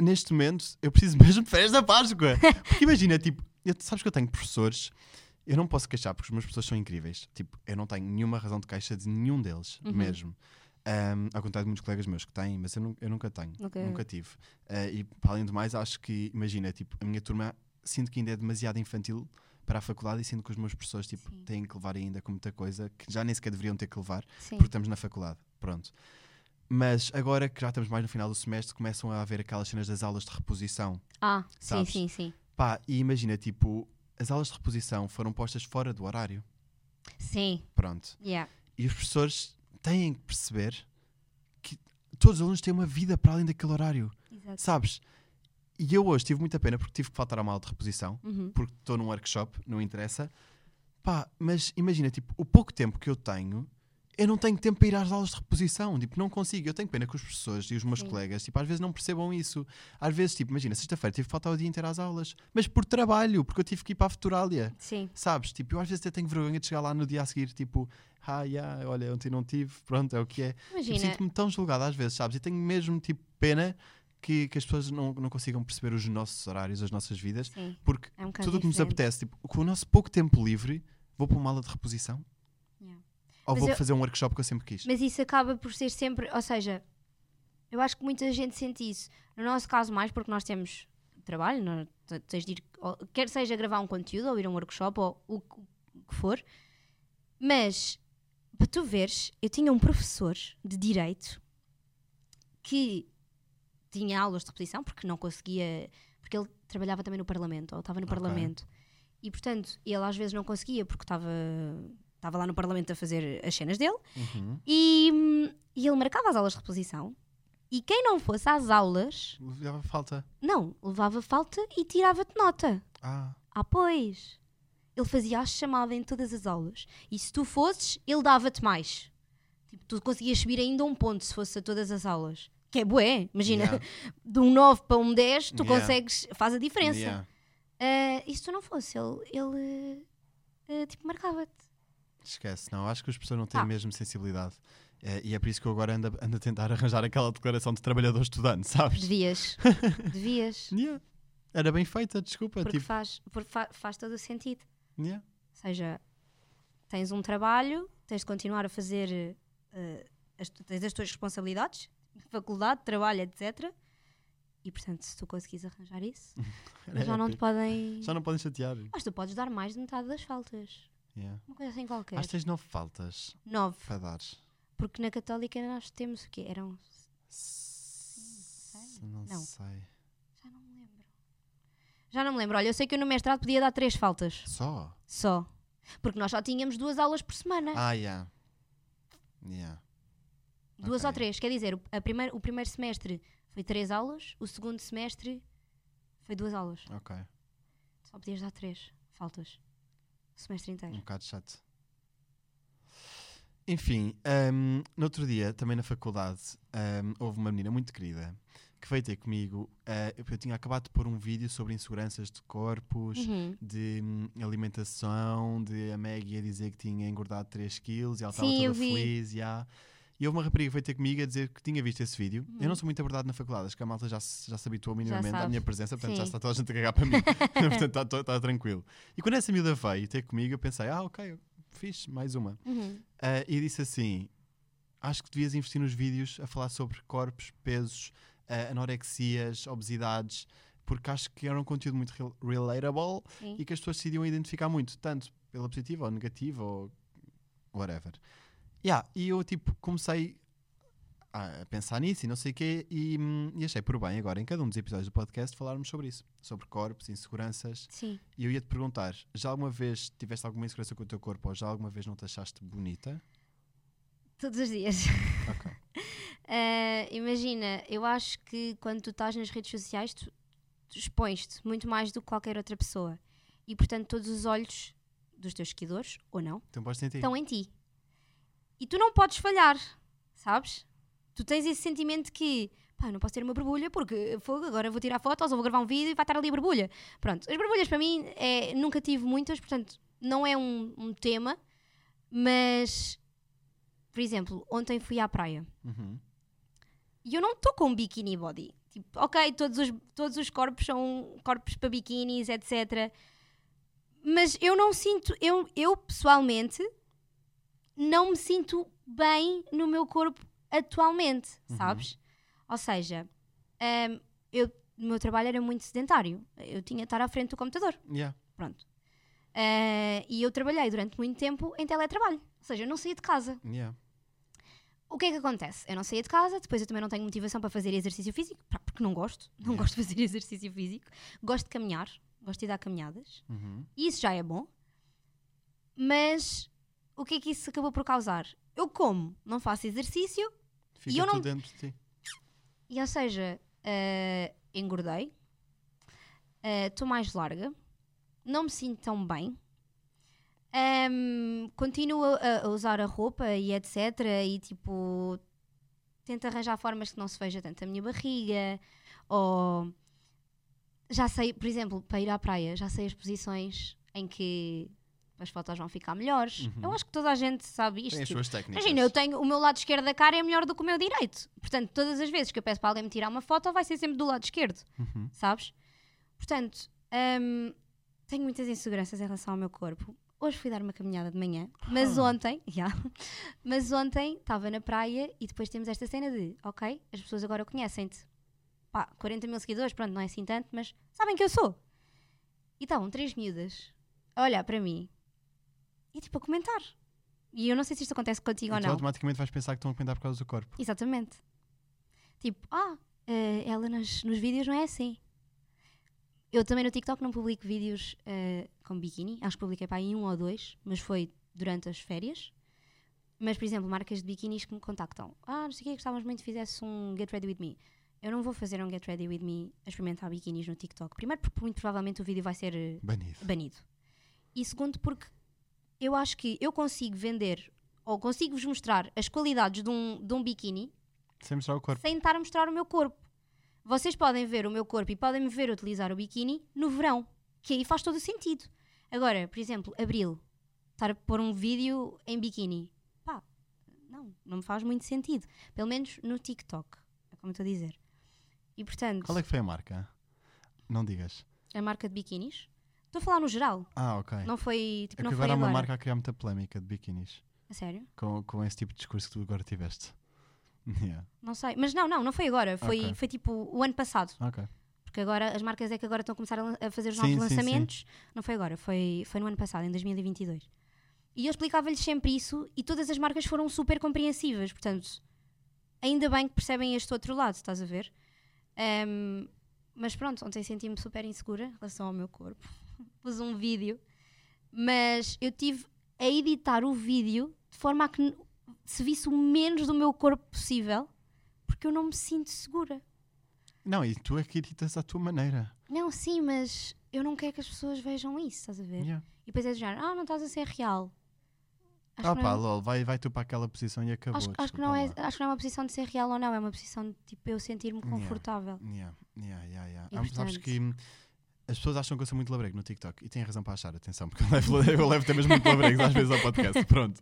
neste momento eu preciso mesmo de férias da Páscoa. Porque imagina, tipo, eu- sabes que eu tenho professores, eu não posso queixar porque os meus professores são incríveis. Tipo, eu não tenho nenhuma razão de queixa de nenhum deles, Uhum. mesmo. Um, ao contrário de muitos colegas meus que têm, mas eu, nu- eu nunca tenho, Nunca- nunca tive. Uh, e para além do mais, acho que, imagina, tipo, a minha turma sinto que ainda é demasiado infantil para a faculdade e sinto que os meus professores tipo, Sim. têm que levar ainda com muita coisa que já nem sequer deveriam ter que levar Sim. porque estamos na faculdade. Pronto. Mas agora que já estamos mais no final do semestre, começam a haver aquelas cenas das aulas de reposição. Ah, Sabes? sim, sim, sim. Pá, e imagina, tipo, as aulas de reposição foram postas fora do horário. Sim, Pronto. yeah. E os professores têm que perceber que todos os alunos têm uma vida para além daquele horário. Exato. Sabes? E eu hoje tive muita pena porque tive que faltar a uma aula de reposição, Uhum. porque estou num workshop, não interessa. Pá, mas imagina, tipo, o pouco tempo que eu tenho, eu não tenho tempo para ir às aulas de reposição. Tipo, não consigo. Eu tenho pena que os professores e os meus Sim. colegas, tipo, às vezes não percebam isso. Às vezes, tipo, imagina, sexta-feira tive que faltar o dia inteiro às aulas, mas por trabalho, porque eu tive que ir para a Futurália. Sim, Sabes? Tipo, eu às vezes até tenho vergonha de chegar lá no dia a seguir, tipo, ah, yeah, olha, ontem não tive, pronto, é o que é. Tipo, imagina. Sinto-me tão julgado às vezes, sabes? E tenho mesmo, tipo, pena que, que as pessoas não, não consigam perceber os nossos horários, as nossas vidas, Sim, porque é um tudo o que nos apetece, tipo, com o nosso pouco tempo livre, vou para uma aula de reposição. Ou Mas vou eu- fazer um workshop que eu sempre quis. Mas isso acaba por ser sempre, ou seja, Eu acho que muita gente sente isso. No nosso caso, mais porque nós temos trabalho, nós te- tens de ir, ou- quer seja gravar um conteúdo, ou ir a um workshop, ou o que for. Mas, para tu veres, eu tinha um professor de Direito que tinha aulas de repetição, porque não conseguia, porque ele trabalhava também no Parlamento, ou estava no Ok. Parlamento. E, portanto, ele às vezes não conseguia, porque estava, estava lá no Parlamento a fazer as cenas dele. Uhum. E, e ele marcava as aulas de reposição. E quem não fosse às aulas, Levava falta. não, levava falta e tirava-te nota. Ah, Ah, pois. Ele fazia a chamada em todas as aulas. E se tu fosses, ele dava-te mais. Tipo, tu conseguias subir ainda um ponto se fosse a todas as aulas. Que é bué. Imagina, Yeah. de um 9 para um 10, tu Yeah. consegues, faz a diferença. yeah. Ah, e se tu não fosse, ele, ele ah, tipo, marcava-te. Esquece, não. Acho que as pessoas não têm Ah. a mesma sensibilidade. Eh, e é por isso que eu agora ando, a- ando a tentar arranjar aquela declaração de trabalhador estudante, sabes? Devias. Devias. Yeah. Era bem feita, desculpa. Porque, Tipo, faz, porque fa- faz todo o sentido. yeah. Ou seja, tens um trabalho, tens de continuar a fazer, eh, as, tens as tuas responsabilidades, faculdade, trabalho, etc. E portanto, se tu conseguires arranjar isso, já não te podem. Já não podem chatear. Mas tu podes dar mais de metade das faltas. Yeah. Uma coisa assim qualquer. Acho que tens nove faltas Nove. para dar. Porque na Católica nós temos o quê? Eram. S- Não, Não. sei. Já não me lembro. Já não me lembro. Olha, eu sei que eu no mestrado podia dar três faltas. Só? Só. Porque nós só tínhamos duas aulas por semana. Ah, yeah. Yeah. Duas ok. ou três. Quer dizer, a primeiro, o primeiro semestre foi três aulas, o segundo semestre foi duas aulas. Ok. Só podias dar três faltas. O semestre Um inteiro. bocado chato. Enfim, hum, no outro dia, também na faculdade, hum, houve uma menina muito querida que veio ter comigo. eh, eu tinha acabado de pôr um vídeo sobre inseguranças de corpos, Uhum. de hum, alimentação, de a Maggie a dizer que tinha engordado 3 quilos e ela estava toda feliz. já. E houve uma rapariga que veio ter comigo a dizer que tinha visto esse vídeo. Eu não Uhum. sou muito abordado na faculdade, acho que a malta já, se- já se habituou minimamente à minha presença, portanto já Sim. está toda a gente a cagar para mim. portanto está, está- está tranquilo. E quando essa miúda veio ter comigo, eu pensei, ah, ok, fixe, mais uma. Uhum. Ah, e disse assim: Acho que devias investir nos vídeos a falar sobre corpos, pesos, ah, anorexias, obesidades, porque acho que era um conteúdo muito rel- relatable Sim. e que as pessoas se iriam identificar muito, tanto pela positiva ou negativa ou whatever. Yeah, e eu tipo comecei a pensar nisso e não sei o quê, e, hum, e achei por bem agora em cada um dos episódios do podcast falarmos sobre isso, sobre corpos, inseguranças. Sim. E eu ia te perguntar: já alguma vez tiveste alguma insegurança com o teu corpo ou já alguma vez não te achaste bonita? Todos os dias. Ok. Ah, imagina, eu acho que quando tu estás nas redes sociais, tu, tu expões-te muito mais do que qualquer outra pessoa. E portanto, todos os olhos dos teus seguidores, ou não, Então estão em ti. E tu não podes falhar, sabes? Tu tens esse sentimento que, pá, não posso ter uma borbulha porque fogo, agora vou tirar fotos ou vou gravar um vídeo e vai estar ali a borbulha. Pronto, as borbulhas para mim é, nunca tive muitas, portanto, não é um, um tema, mas, por exemplo, ontem fui à praia Uhum. e eu não estou com um bikini body. Tipo, ok, todos os, todos os corpos são corpos para biquinis, etc. Mas eu não sinto, eu, eu pessoalmente não me sinto bem no meu corpo atualmente, Uhum. sabes? Ou seja, hum, eu, o meu trabalho era muito sedentário. Eu tinha de estar à frente do computador. Yeah. Pronto. Ah, e eu trabalhei durante muito tempo em teletrabalho. Ou seja, eu não saía de casa. Yeah. O que é que acontece? Eu não saía de casa, depois eu também não tenho motivação para fazer exercício físico, porque não gosto, não gosto de fazer exercício físico. Gosto de caminhar, gosto de dar caminhadas, Uhum. e isso já é bom. Mas o que é que isso acabou por causar? Eu como, não faço exercício, Fica eu não- dentro de ti. e ou seja, eh, engordei, estou mais larga, não me sinto tão bem, Ahm, continuo a, a usar a roupa e etc. E tipo, tento arranjar formas que não se veja tanto a minha barriga, ou já sei, por exemplo, para ir à praia, já sei as posições em que as fotos vão ficar melhores. Uhum. Eu acho que toda a gente sabe isto. Tem as suas técnicas. Imagina, eu tenho o meu lado esquerdo da cara é melhor do que o meu direito. Portanto, todas as vezes que eu peço para alguém me tirar uma foto, vai ser sempre do lado esquerdo, Uhum. sabes? Portanto, hum, tenho muitas inseguranças em relação ao meu corpo. hoje fui dar uma caminhada de manhã, mas Ah. ontem, já, mas ontem estava na praia e depois temos esta cena de, ok, as pessoas agora conhecem-te. Pá, 40 mil seguidores, pronto, não é assim tanto, mas sabem que eu sou. E estavam três miúdas a olhar para mim e tipo a comentar. E eu não sei se isto acontece contigo ou Então não. automaticamente vais pensar que estão a comentar por causa do corpo. Exatamente. Tipo, ah, eh, ela nas- nos vídeos não é assim. Eu também no TikTok não publico vídeos eh, com biquíni. Acho que publiquei para aí um ou dois, mas foi durante as férias. Mas, por exemplo, marcas de biquínis que me contactam. Ah, não sei o que, gostávamos muito que fizesse um Get Ready With Me. Eu não vou fazer um Get Ready With Me a experimentar biquínis no TikTok. Primeiro porque muito provavelmente o vídeo vai ser eh, Banido. banido. E segundo, porque eu acho que eu consigo vender ou consigo-vos mostrar as qualidades de um, de um biquíni Sem mostrar o corpo. sem estar a mostrar o meu corpo. Vocês podem ver o meu corpo e podem me ver utilizar o biquíni no verão, que aí faz todo o sentido. Agora, por exemplo, abril, estar a pôr um vídeo em biquíni, pá, não, não me faz muito sentido. Pelo menos no TikTok, é como estou a dizer. E portanto, Qual é que foi a marca? Não digas. a marca de biquínis, estou a falar no geral, Ah, ok. não foi, tipo, é que não agora foi há uma agora. marca a criar muita polémica de biquinis. A sério? Com, com esse tipo de discurso que tu agora tiveste. Yeah. Não sei. Mas não, não, não foi agora. Foi, Ok. foi tipo o ano passado. Ok. Porque agora as marcas é que agora estão a começar a, a fazer os Sim, novos sim, sim. lançamentos. Não foi agora, foi, foi no ano passado, em 2022. E eu explicava-lhes sempre isso e todas as marcas foram super compreensivas. Portanto, ainda bem que percebem este outro lado, estás a ver? Ahm, mas pronto, ontem senti-me super insegura em relação ao meu corpo. Pus um vídeo, mas eu tive a editar o vídeo de forma a que se visse o menos do meu corpo possível, porque eu não me sinto segura. Não, e tu é que editas à tua maneira. Não, sim, mas eu não quero que as pessoas vejam isso, estás a ver? Yeah. E depois é do género, ah, não estás a ser real. Acho Ah pá, não é- lol, vai, vai tu para aquela posição e acabou. acho, acho que não é, lá. acho que não é uma posição de ser real ou não, é uma posição de tipo eu sentir-me confortável. Yeah, yeah, yeah, yeah. E Ah, Sabes portanto- que as pessoas acham que eu sou muito labrego no TikTok e têm razão para achar, atenção, porque eu levo, eu levo temas muito labregos às vezes ao podcast. Pronto.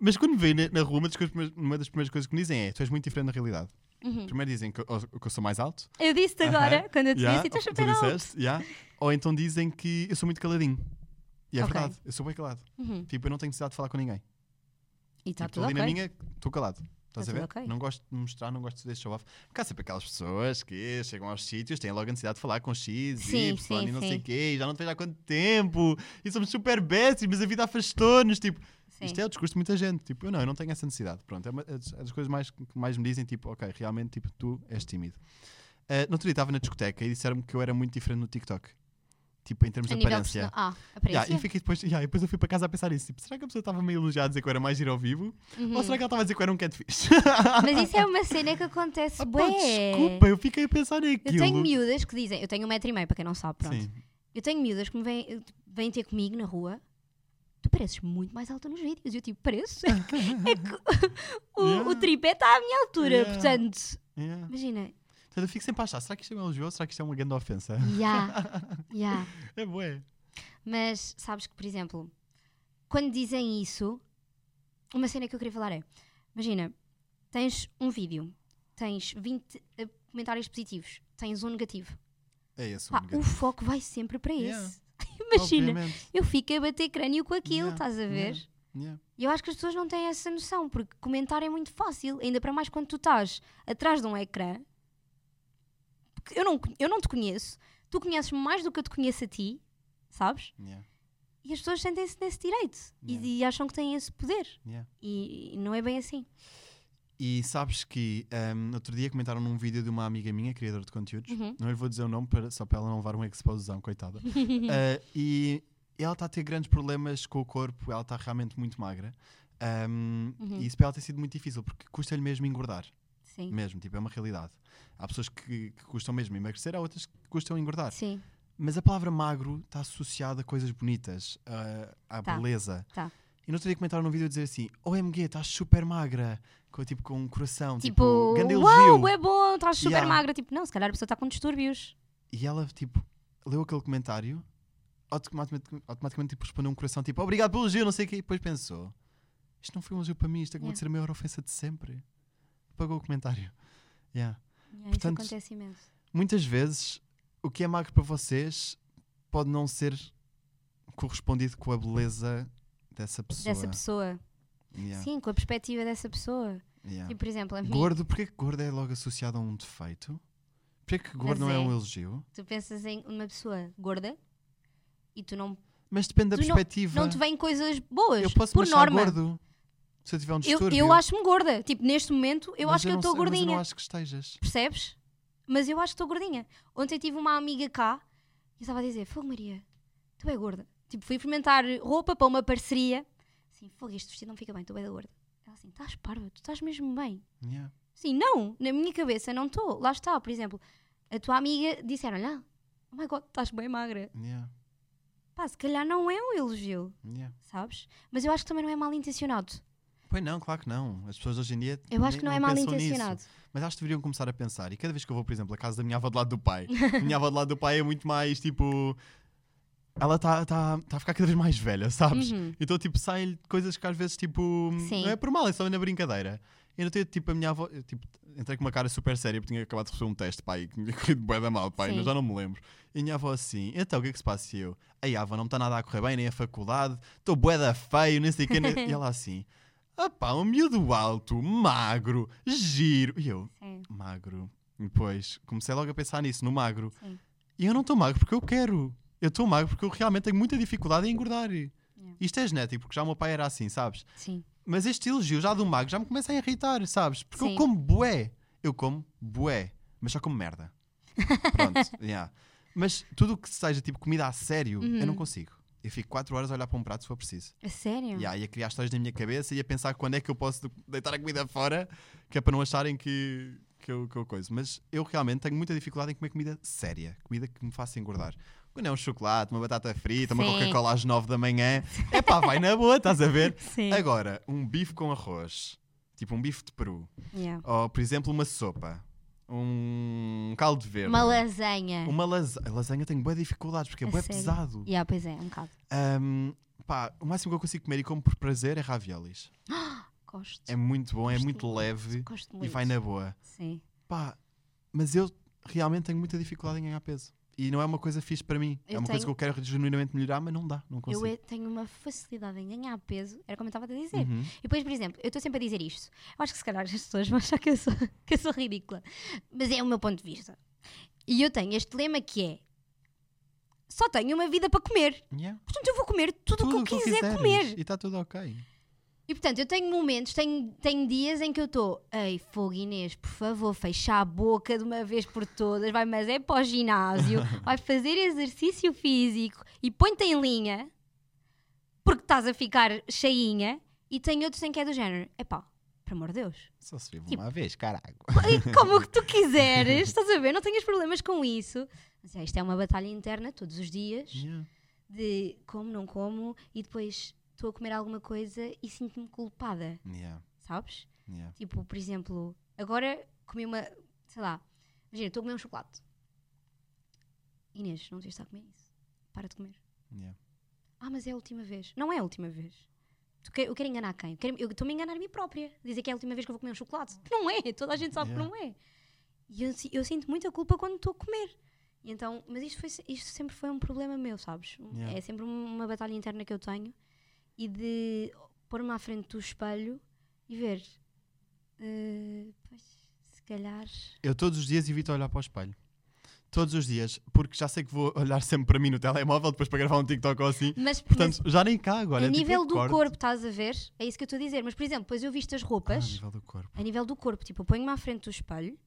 Mas quando me veem na, na rua, uma das, coisas, uma das primeiras coisas que me dizem é: tu és muito diferente da realidade. Uhum. Primeiro dizem que, eu- que eu sou mais alto. Eu disse-te agora, Aham. quando eu te Yeah, disse, e tu és tu super alto. disseste, yeah. Ou então dizem que eu sou muito caladinho. E é Ok. verdade, eu sou bem calado. Uhum. Tipo, eu não tenho necessidade de falar com ninguém. E está tipo, tudo ali ok. na minha, estou calado. Estás Tá a ver? tudo ok. Não gosto de mostrar, não gosto de show off. Há sempre aquelas pessoas que chegam aos sítios, têm logo a necessidade de falar com X, Sim, Y sim, e não sei sim. o quê, e já não te vejo há quanto tempo, e somos super besties, mas a vida afastou-nos. Tipo, Sim. isto é o discurso de muita gente. Tipo, eu não, eu não tenho essa necessidade. Pronto, é uma é das é das coisas mais, que mais me dizem, tipo, ok, realmente, tipo, tu és tímido. Uh, no outro dia estava na discoteca e disseram-me que eu era muito diferente no TikTok. Tipo, em termos a de aparência. Ah, Yeah, aparência. e fiquei depois, yeah, e depois eu fui para casa a pensar nisso. Tipo, será que a pessoa estava meio elogiada a dizer que eu era mais giro ao vivo? Uhum. Ou será que ela estava a dizer que eu era um catfish? Mas isso é uma cena que acontece Ah, bué. desculpa, eu fiquei a pensar naquilo. Eu tenho miúdas que dizem, eu tenho um metro e meio, para quem não sabe, pronto. Sim. Eu tenho miúdas que me vêm, vêm ter comigo na rua. Tu pareces muito mais alta nos vídeos. Eu tipo, pareço. É que, é que o, Yeah. o tripé está à minha altura. Yeah. Portanto, Yeah. imagina. Portanto, eu fico sempre a achar, será que isto é um elogio ou será que isto é uma grande ofensa? Ya, ya. É bué. Mas sabes que, por exemplo, quando dizem isso, uma cena que eu queria falar é: imagina, tens um vídeo, tens 20 eh, comentários positivos, tens um negativo. É esse o Pá, o negativo. foco vai sempre para Yeah. esse. Imagina, Obviamente. eu fico a bater crânio com aquilo, Yeah, estás a ver? yeah, yeah. E eu acho que as pessoas não têm essa noção, porque comentar é muito fácil, ainda para mais quando tu estás atrás de um ecrã. Eu não, eu não te conheço, tu conheces mais do que eu te conheço a ti, sabes? Yeah, E as pessoas sentem-se nesse direito e- Yeah. e, acham que têm esse poder. yeah. E, e não é bem assim. E sabes que um, outro dia comentaram num vídeo de uma amiga minha, criadora de conteúdos, Uhum. não lhe vou dizer o nome para, só para ela não levar uma exposão, coitada. Uh, e ela está a ter grandes problemas com o corpo, ela está realmente muito magra. Um, Uhum. E isso para ela tem sido muito difícil, porque custa-lhe mesmo engordar. Sim. Mesmo, tipo, é uma realidade. Há pessoas que, que custam mesmo emagrecer, há outras que custam engordar. Sim, Mas a palavra magro está associada a coisas bonitas, à Tá. beleza. Tá. E no outro dia comentaram num vídeo a dizer assim: OMG, estás super magra, com, tipo, com um coração, tipo, tipo, uau, é bom, estás super Yeah. magra. Tipo, não, se calhar a pessoa está com distúrbios. E ela, tipo, leu aquele comentário, automaticamente, automaticamente tipo, respondeu um coração, tipo, obrigado pelo elogio, não sei o quê. E depois pensou: isto não foi um elogio para mim, isto acabou Yeah. de ser a maior ofensa de sempre. Apagou o comentário. Yeah. Yeah, Portanto, isso acontece imenso. Muitas vezes, o que é magro para vocês pode não ser correspondido com a beleza dessa pessoa. dessa pessoa. Yeah, Sim, com a perspectiva dessa pessoa. yeah. E, por exemplo, a mim, Gordo, porquê que gordo é logo associado a um defeito? Porquê que gordo Mas não é é. um elogio? tu pensas em uma pessoa gorda e tu não, Mas depende da Tu não- perspectiva. não te vêm coisas boas. eu posso por norma. gordo se eu tiver um Eu, distúrbio. eu acho-me gorda. Tipo, neste momento, eu Mas acho que eu estou sei- Mas eu gordinha. não acho que estejas. Percebes? Mas eu acho que estou gordinha. Ontem tive uma amiga cá e eu estava a dizer: Fogo Maria, tu é gorda. Tipo, fui experimentar roupa para uma parceria. Assim, fogo, este vestido não fica bem, tu é da gorda. Ela assim, estás parva, tu estás mesmo bem. Yeah. Sim, não, na minha cabeça não estou. Lá está, por exemplo, a tua amiga disseram-lhe: ah, oh my god, estás bem magra. Yeah. Pá, se calhar não é um elogio, Yeah. sabes? Mas eu acho que também não é mal intencionado. Pois não, claro que não. As pessoas hoje em dia. Eu acho nem- que não é mal pensam nisso. intencionado. Mas acho que deveriam começar a pensar. E cada vez que eu vou, por exemplo, à casa da minha avó do lado do pai, a minha avó do lado do pai é muito mais tipo. Ela está tá, tá a ficar cada vez mais velha, sabes? Uhum. Então, tipo, saem coisas que às vezes, tipo. Sim. Não é por mal, é só na brincadeira. E não tenho, tipo, a minha avó. eu, tipo, entrei com uma cara super séria porque tinha acabado de receber um teste, pai, que tinha corrido bué da mal, pai, mas já não me lembro. E a minha avó assim, então o que é que se passa? E eu, aí, avó, não me está nada a correr bem, nem a faculdade, estou bué da feio, nem sei o quê. nem-" e ela assim, ah pá, um miúdo alto, magro, giro. E eu, Sim, magro. E depois comecei logo a pensar nisso, no magro. sim. E eu não estou magro porque eu quero. Eu estou magro porque eu realmente tenho muita dificuldade em engordar. Isto é genético, porque já o meu pai era assim, sabes? Sim. Mas este elogio já do magro já me começa a irritar, sabes? Porque eu Sim. como bué. Eu como bué. Mas só como merda. Pronto, yeah. Mas tudo o que seja tipo comida a sério, eu Uhum. não consigo. Eu fico 4 horas a olhar para um prato se for preciso. A sério? Yeah, e a criar histórias na minha cabeça e a pensar quando é que eu posso de- deitar a comida fora, que é para não acharem que, que, eu, que eu coisa. Mas eu realmente tenho muita dificuldade em comer comida séria, comida que me faça engordar. Quando é um chocolate, uma batata frita, uma Sim. Coca-Cola às 9 da manhã, é pá, vai na boa, estás a ver? Sim. Agora, um bife com arroz, tipo um bife de peru, Yeah. ou por exemplo, uma sopa, um caldo verde, Uma lasanha. uma lasanha. Lasanha tenho boas dificuldades porque é sério? pesado. Yeah, pois é, um bocado. Ahm, pá, o máximo que eu consigo comer e como por prazer é raviolis. Gosto. É muito bom, é Gosto muito muito. leve Gosto e muito. vai na boa. Sim. Pá, mas eu realmente tenho muita dificuldade em ganhar peso. E não é uma coisa fixe para mim. é Eu uma coisa tenho- que eu quero genuinamente melhorar, mas não dá, não Eu consigo. é- tenho uma facilidade em ganhar peso, era como eu estava a dizer. Uhum. E depois, por exemplo, eu estou sempre a dizer isto. Eu acho que se calhar as pessoas vão achar que eu sou, que eu sou ridícula. Mas é o meu ponto de vista. E eu tenho este lema que é: só tenho uma vida para comer. Yeah. Portanto, eu vou comer tudo o que eu quiser quiseres. comer. E está tudo ok. E portanto, eu tenho momentos, tenho, tenho dias em que eu estou, ei, fogo Inês, por favor, fecha a boca de uma vez por todas, vai, mas é para o ginásio, vai fazer exercício físico e põe-te em linha, porque estás a ficar cheinha, e tenho outros em que é do género, epá, por amor de Deus, Só se vive Tipo- uma vez, caralho. como que tu quiseres, estás a ver, não tenhas problemas com isso. Mas é, isto é uma batalha interna todos os dias, Yeah. de como, não como, e depois estou a comer alguma coisa e sinto-me culpada, Yeah. sabes? Yeah. Tipo, por exemplo, agora comi uma. Sei lá, imagina, estou a comer um chocolate. Inês, não devias estar a comer isso. Para de comer. Yeah. Ah, mas é a última vez. Não é a última vez. Eu quero enganar quem? Eu estou-me a enganar a mim própria. Dizer que é a última vez que eu vou comer um chocolate. Não é, toda a gente sabe Yeah. que não é. E eu, eu sinto muita culpa quando estou a comer. E então, mas isto, foi, isto sempre foi um problema meu, sabes? Yeah. É sempre uma batalha interna que eu tenho. E de pôr-me à frente do espelho e ver. eh, pois, se calhar. Eu todos os dias evito olhar para o espelho. Todos os dias, porque já sei que vou olhar sempre para mim no telemóvel depois para gravar um TikTok ou assim. Mas, Portanto, já nem cago. Olha, a tipo, nível eu do corpo, estás a ver? É isso que eu estou a dizer. Mas, por exemplo, depois eu visto as Ah, a roupas. nível do corpo. a nível do corpo, tipo, eu ponho-me à frente do espelho,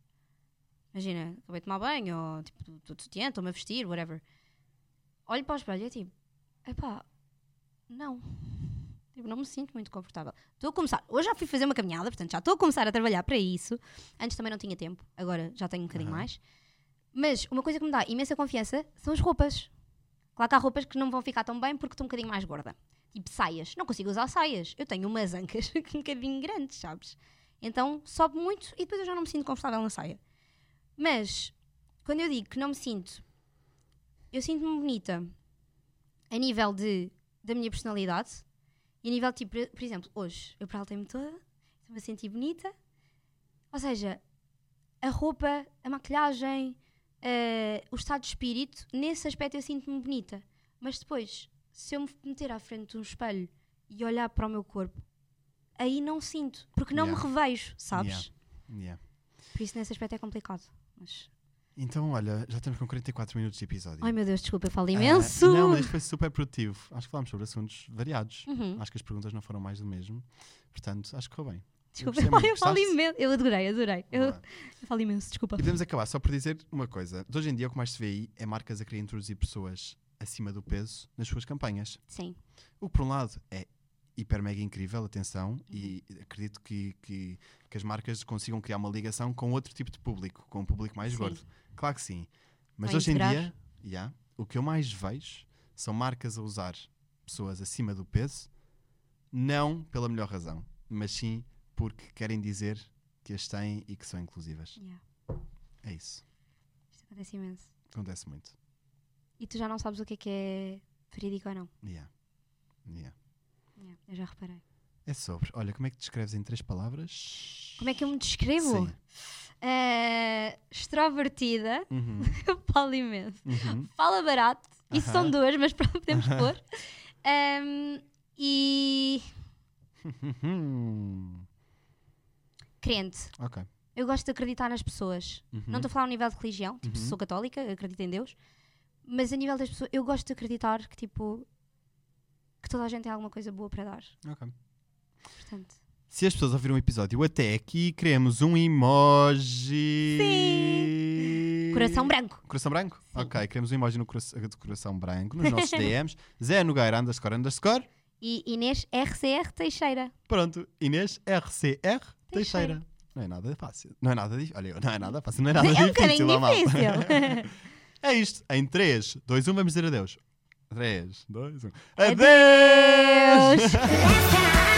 imagina, acabei de tomar banho, ou tipo, estou de sutiã, estou-me a vestir, whatever. Olho para o espelho e é tipo, epá, não. Tipo, não me sinto muito confortável. Estou a começar, hoje já fui fazer uma caminhada, portanto já estou a começar a trabalhar para isso. Antes também não tinha tempo, agora já tenho um bocadinho Aham. mais. Mas uma coisa que me dá imensa confiança são as roupas. Claro que há roupas que não vão ficar tão bem porque estou um bocadinho mais gorda. Tipo saias. Não consigo usar saias. Eu tenho umas ancas um bocadinho grandes, sabes? Então sobe muito e depois eu já não me sinto confortável na saia. Mas quando eu digo que não me sinto, eu sinto-me bonita a nível de, da minha personalidade e a nível, tipo, por exemplo, hoje eu praltei-me toda, estou-me a sentir bonita. Ou seja, a roupa, a maquilhagem, eh, o estado de espírito, nesse aspecto eu sinto-me bonita. Mas depois, se eu me meter à frente de um espelho e olhar para o meu corpo, aí não sinto, porque não Yeah. me revejo, sabes? Yeah. Por isso nesse aspecto é complicado. Mas... Então, olha, já estamos com 44 minutos de episódio. Ai meu Deus, desculpa, eu falo Ah, imenso. não, mas foi super produtivo. Acho que falámos sobre assuntos variados. Uhum. Acho que as perguntas não foram mais do mesmo. Portanto, acho que ficou bem. Desculpa, eu, eu falo imenso. Eu adorei, adorei. Eu, eu falo imenso, desculpa. E podemos acabar só por dizer uma coisa. De hoje em dia, o que mais se vê aí é marcas a querer introduzir pessoas acima do peso nas suas campanhas. Sim, O que, por um lado, é hiper mega incrível, atenção, e acredito que, que, que as marcas consigam criar uma ligação com outro tipo de público, com um público mais Sim. gordo. Claro que sim. Mas Vai hoje em integrar. dia, yeah, o que eu mais vejo são marcas a usar pessoas acima do peso, não pela melhor razão, mas sim porque querem dizer que as têm e que são inclusivas. yeah. É isso. isto acontece imenso. Acontece muito. E tu já não sabes o que é que é verídico ou não. Yeah. Yeah. Yeah, eu já reparei. É sobre. Olha, como é que descreves em três palavras? Como é que eu me descrevo? Sim. Eh, extrovertida, Uhum. falo imenso. Uhum. Fala barato. Isso Aham. são duas, mas pronto, podemos pôr. Ehm, e crente. ok. Eu gosto de acreditar nas pessoas. Uhum. Não estou a falar a nível de religião, tipo, Uhum. sou católica, acredito em Deus. Mas a nível das pessoas, eu gosto de acreditar que, tipo, que toda a gente tem alguma coisa boa para dar. Ok. Portanto, Se as pessoas ouviram o episódio até aqui, queremos um emoji. Sim. coração branco. Coração branco? Sim. Ok, queremos um emoji no coração, de coração branco nos nossos DMs. Zé Nogueira underscore underscore. E Inês RCR Teixeira. Pronto, Inês RCR Teixeira. Teixeira. Não é nada fácil. Não é nada difícil. Olha, não é nada fácil, não é nada é um difícil. malta. difícil. É isto. Em 3, 2, 1, vamos dizer adeus. 3, 2, 1. Adeus. adeus.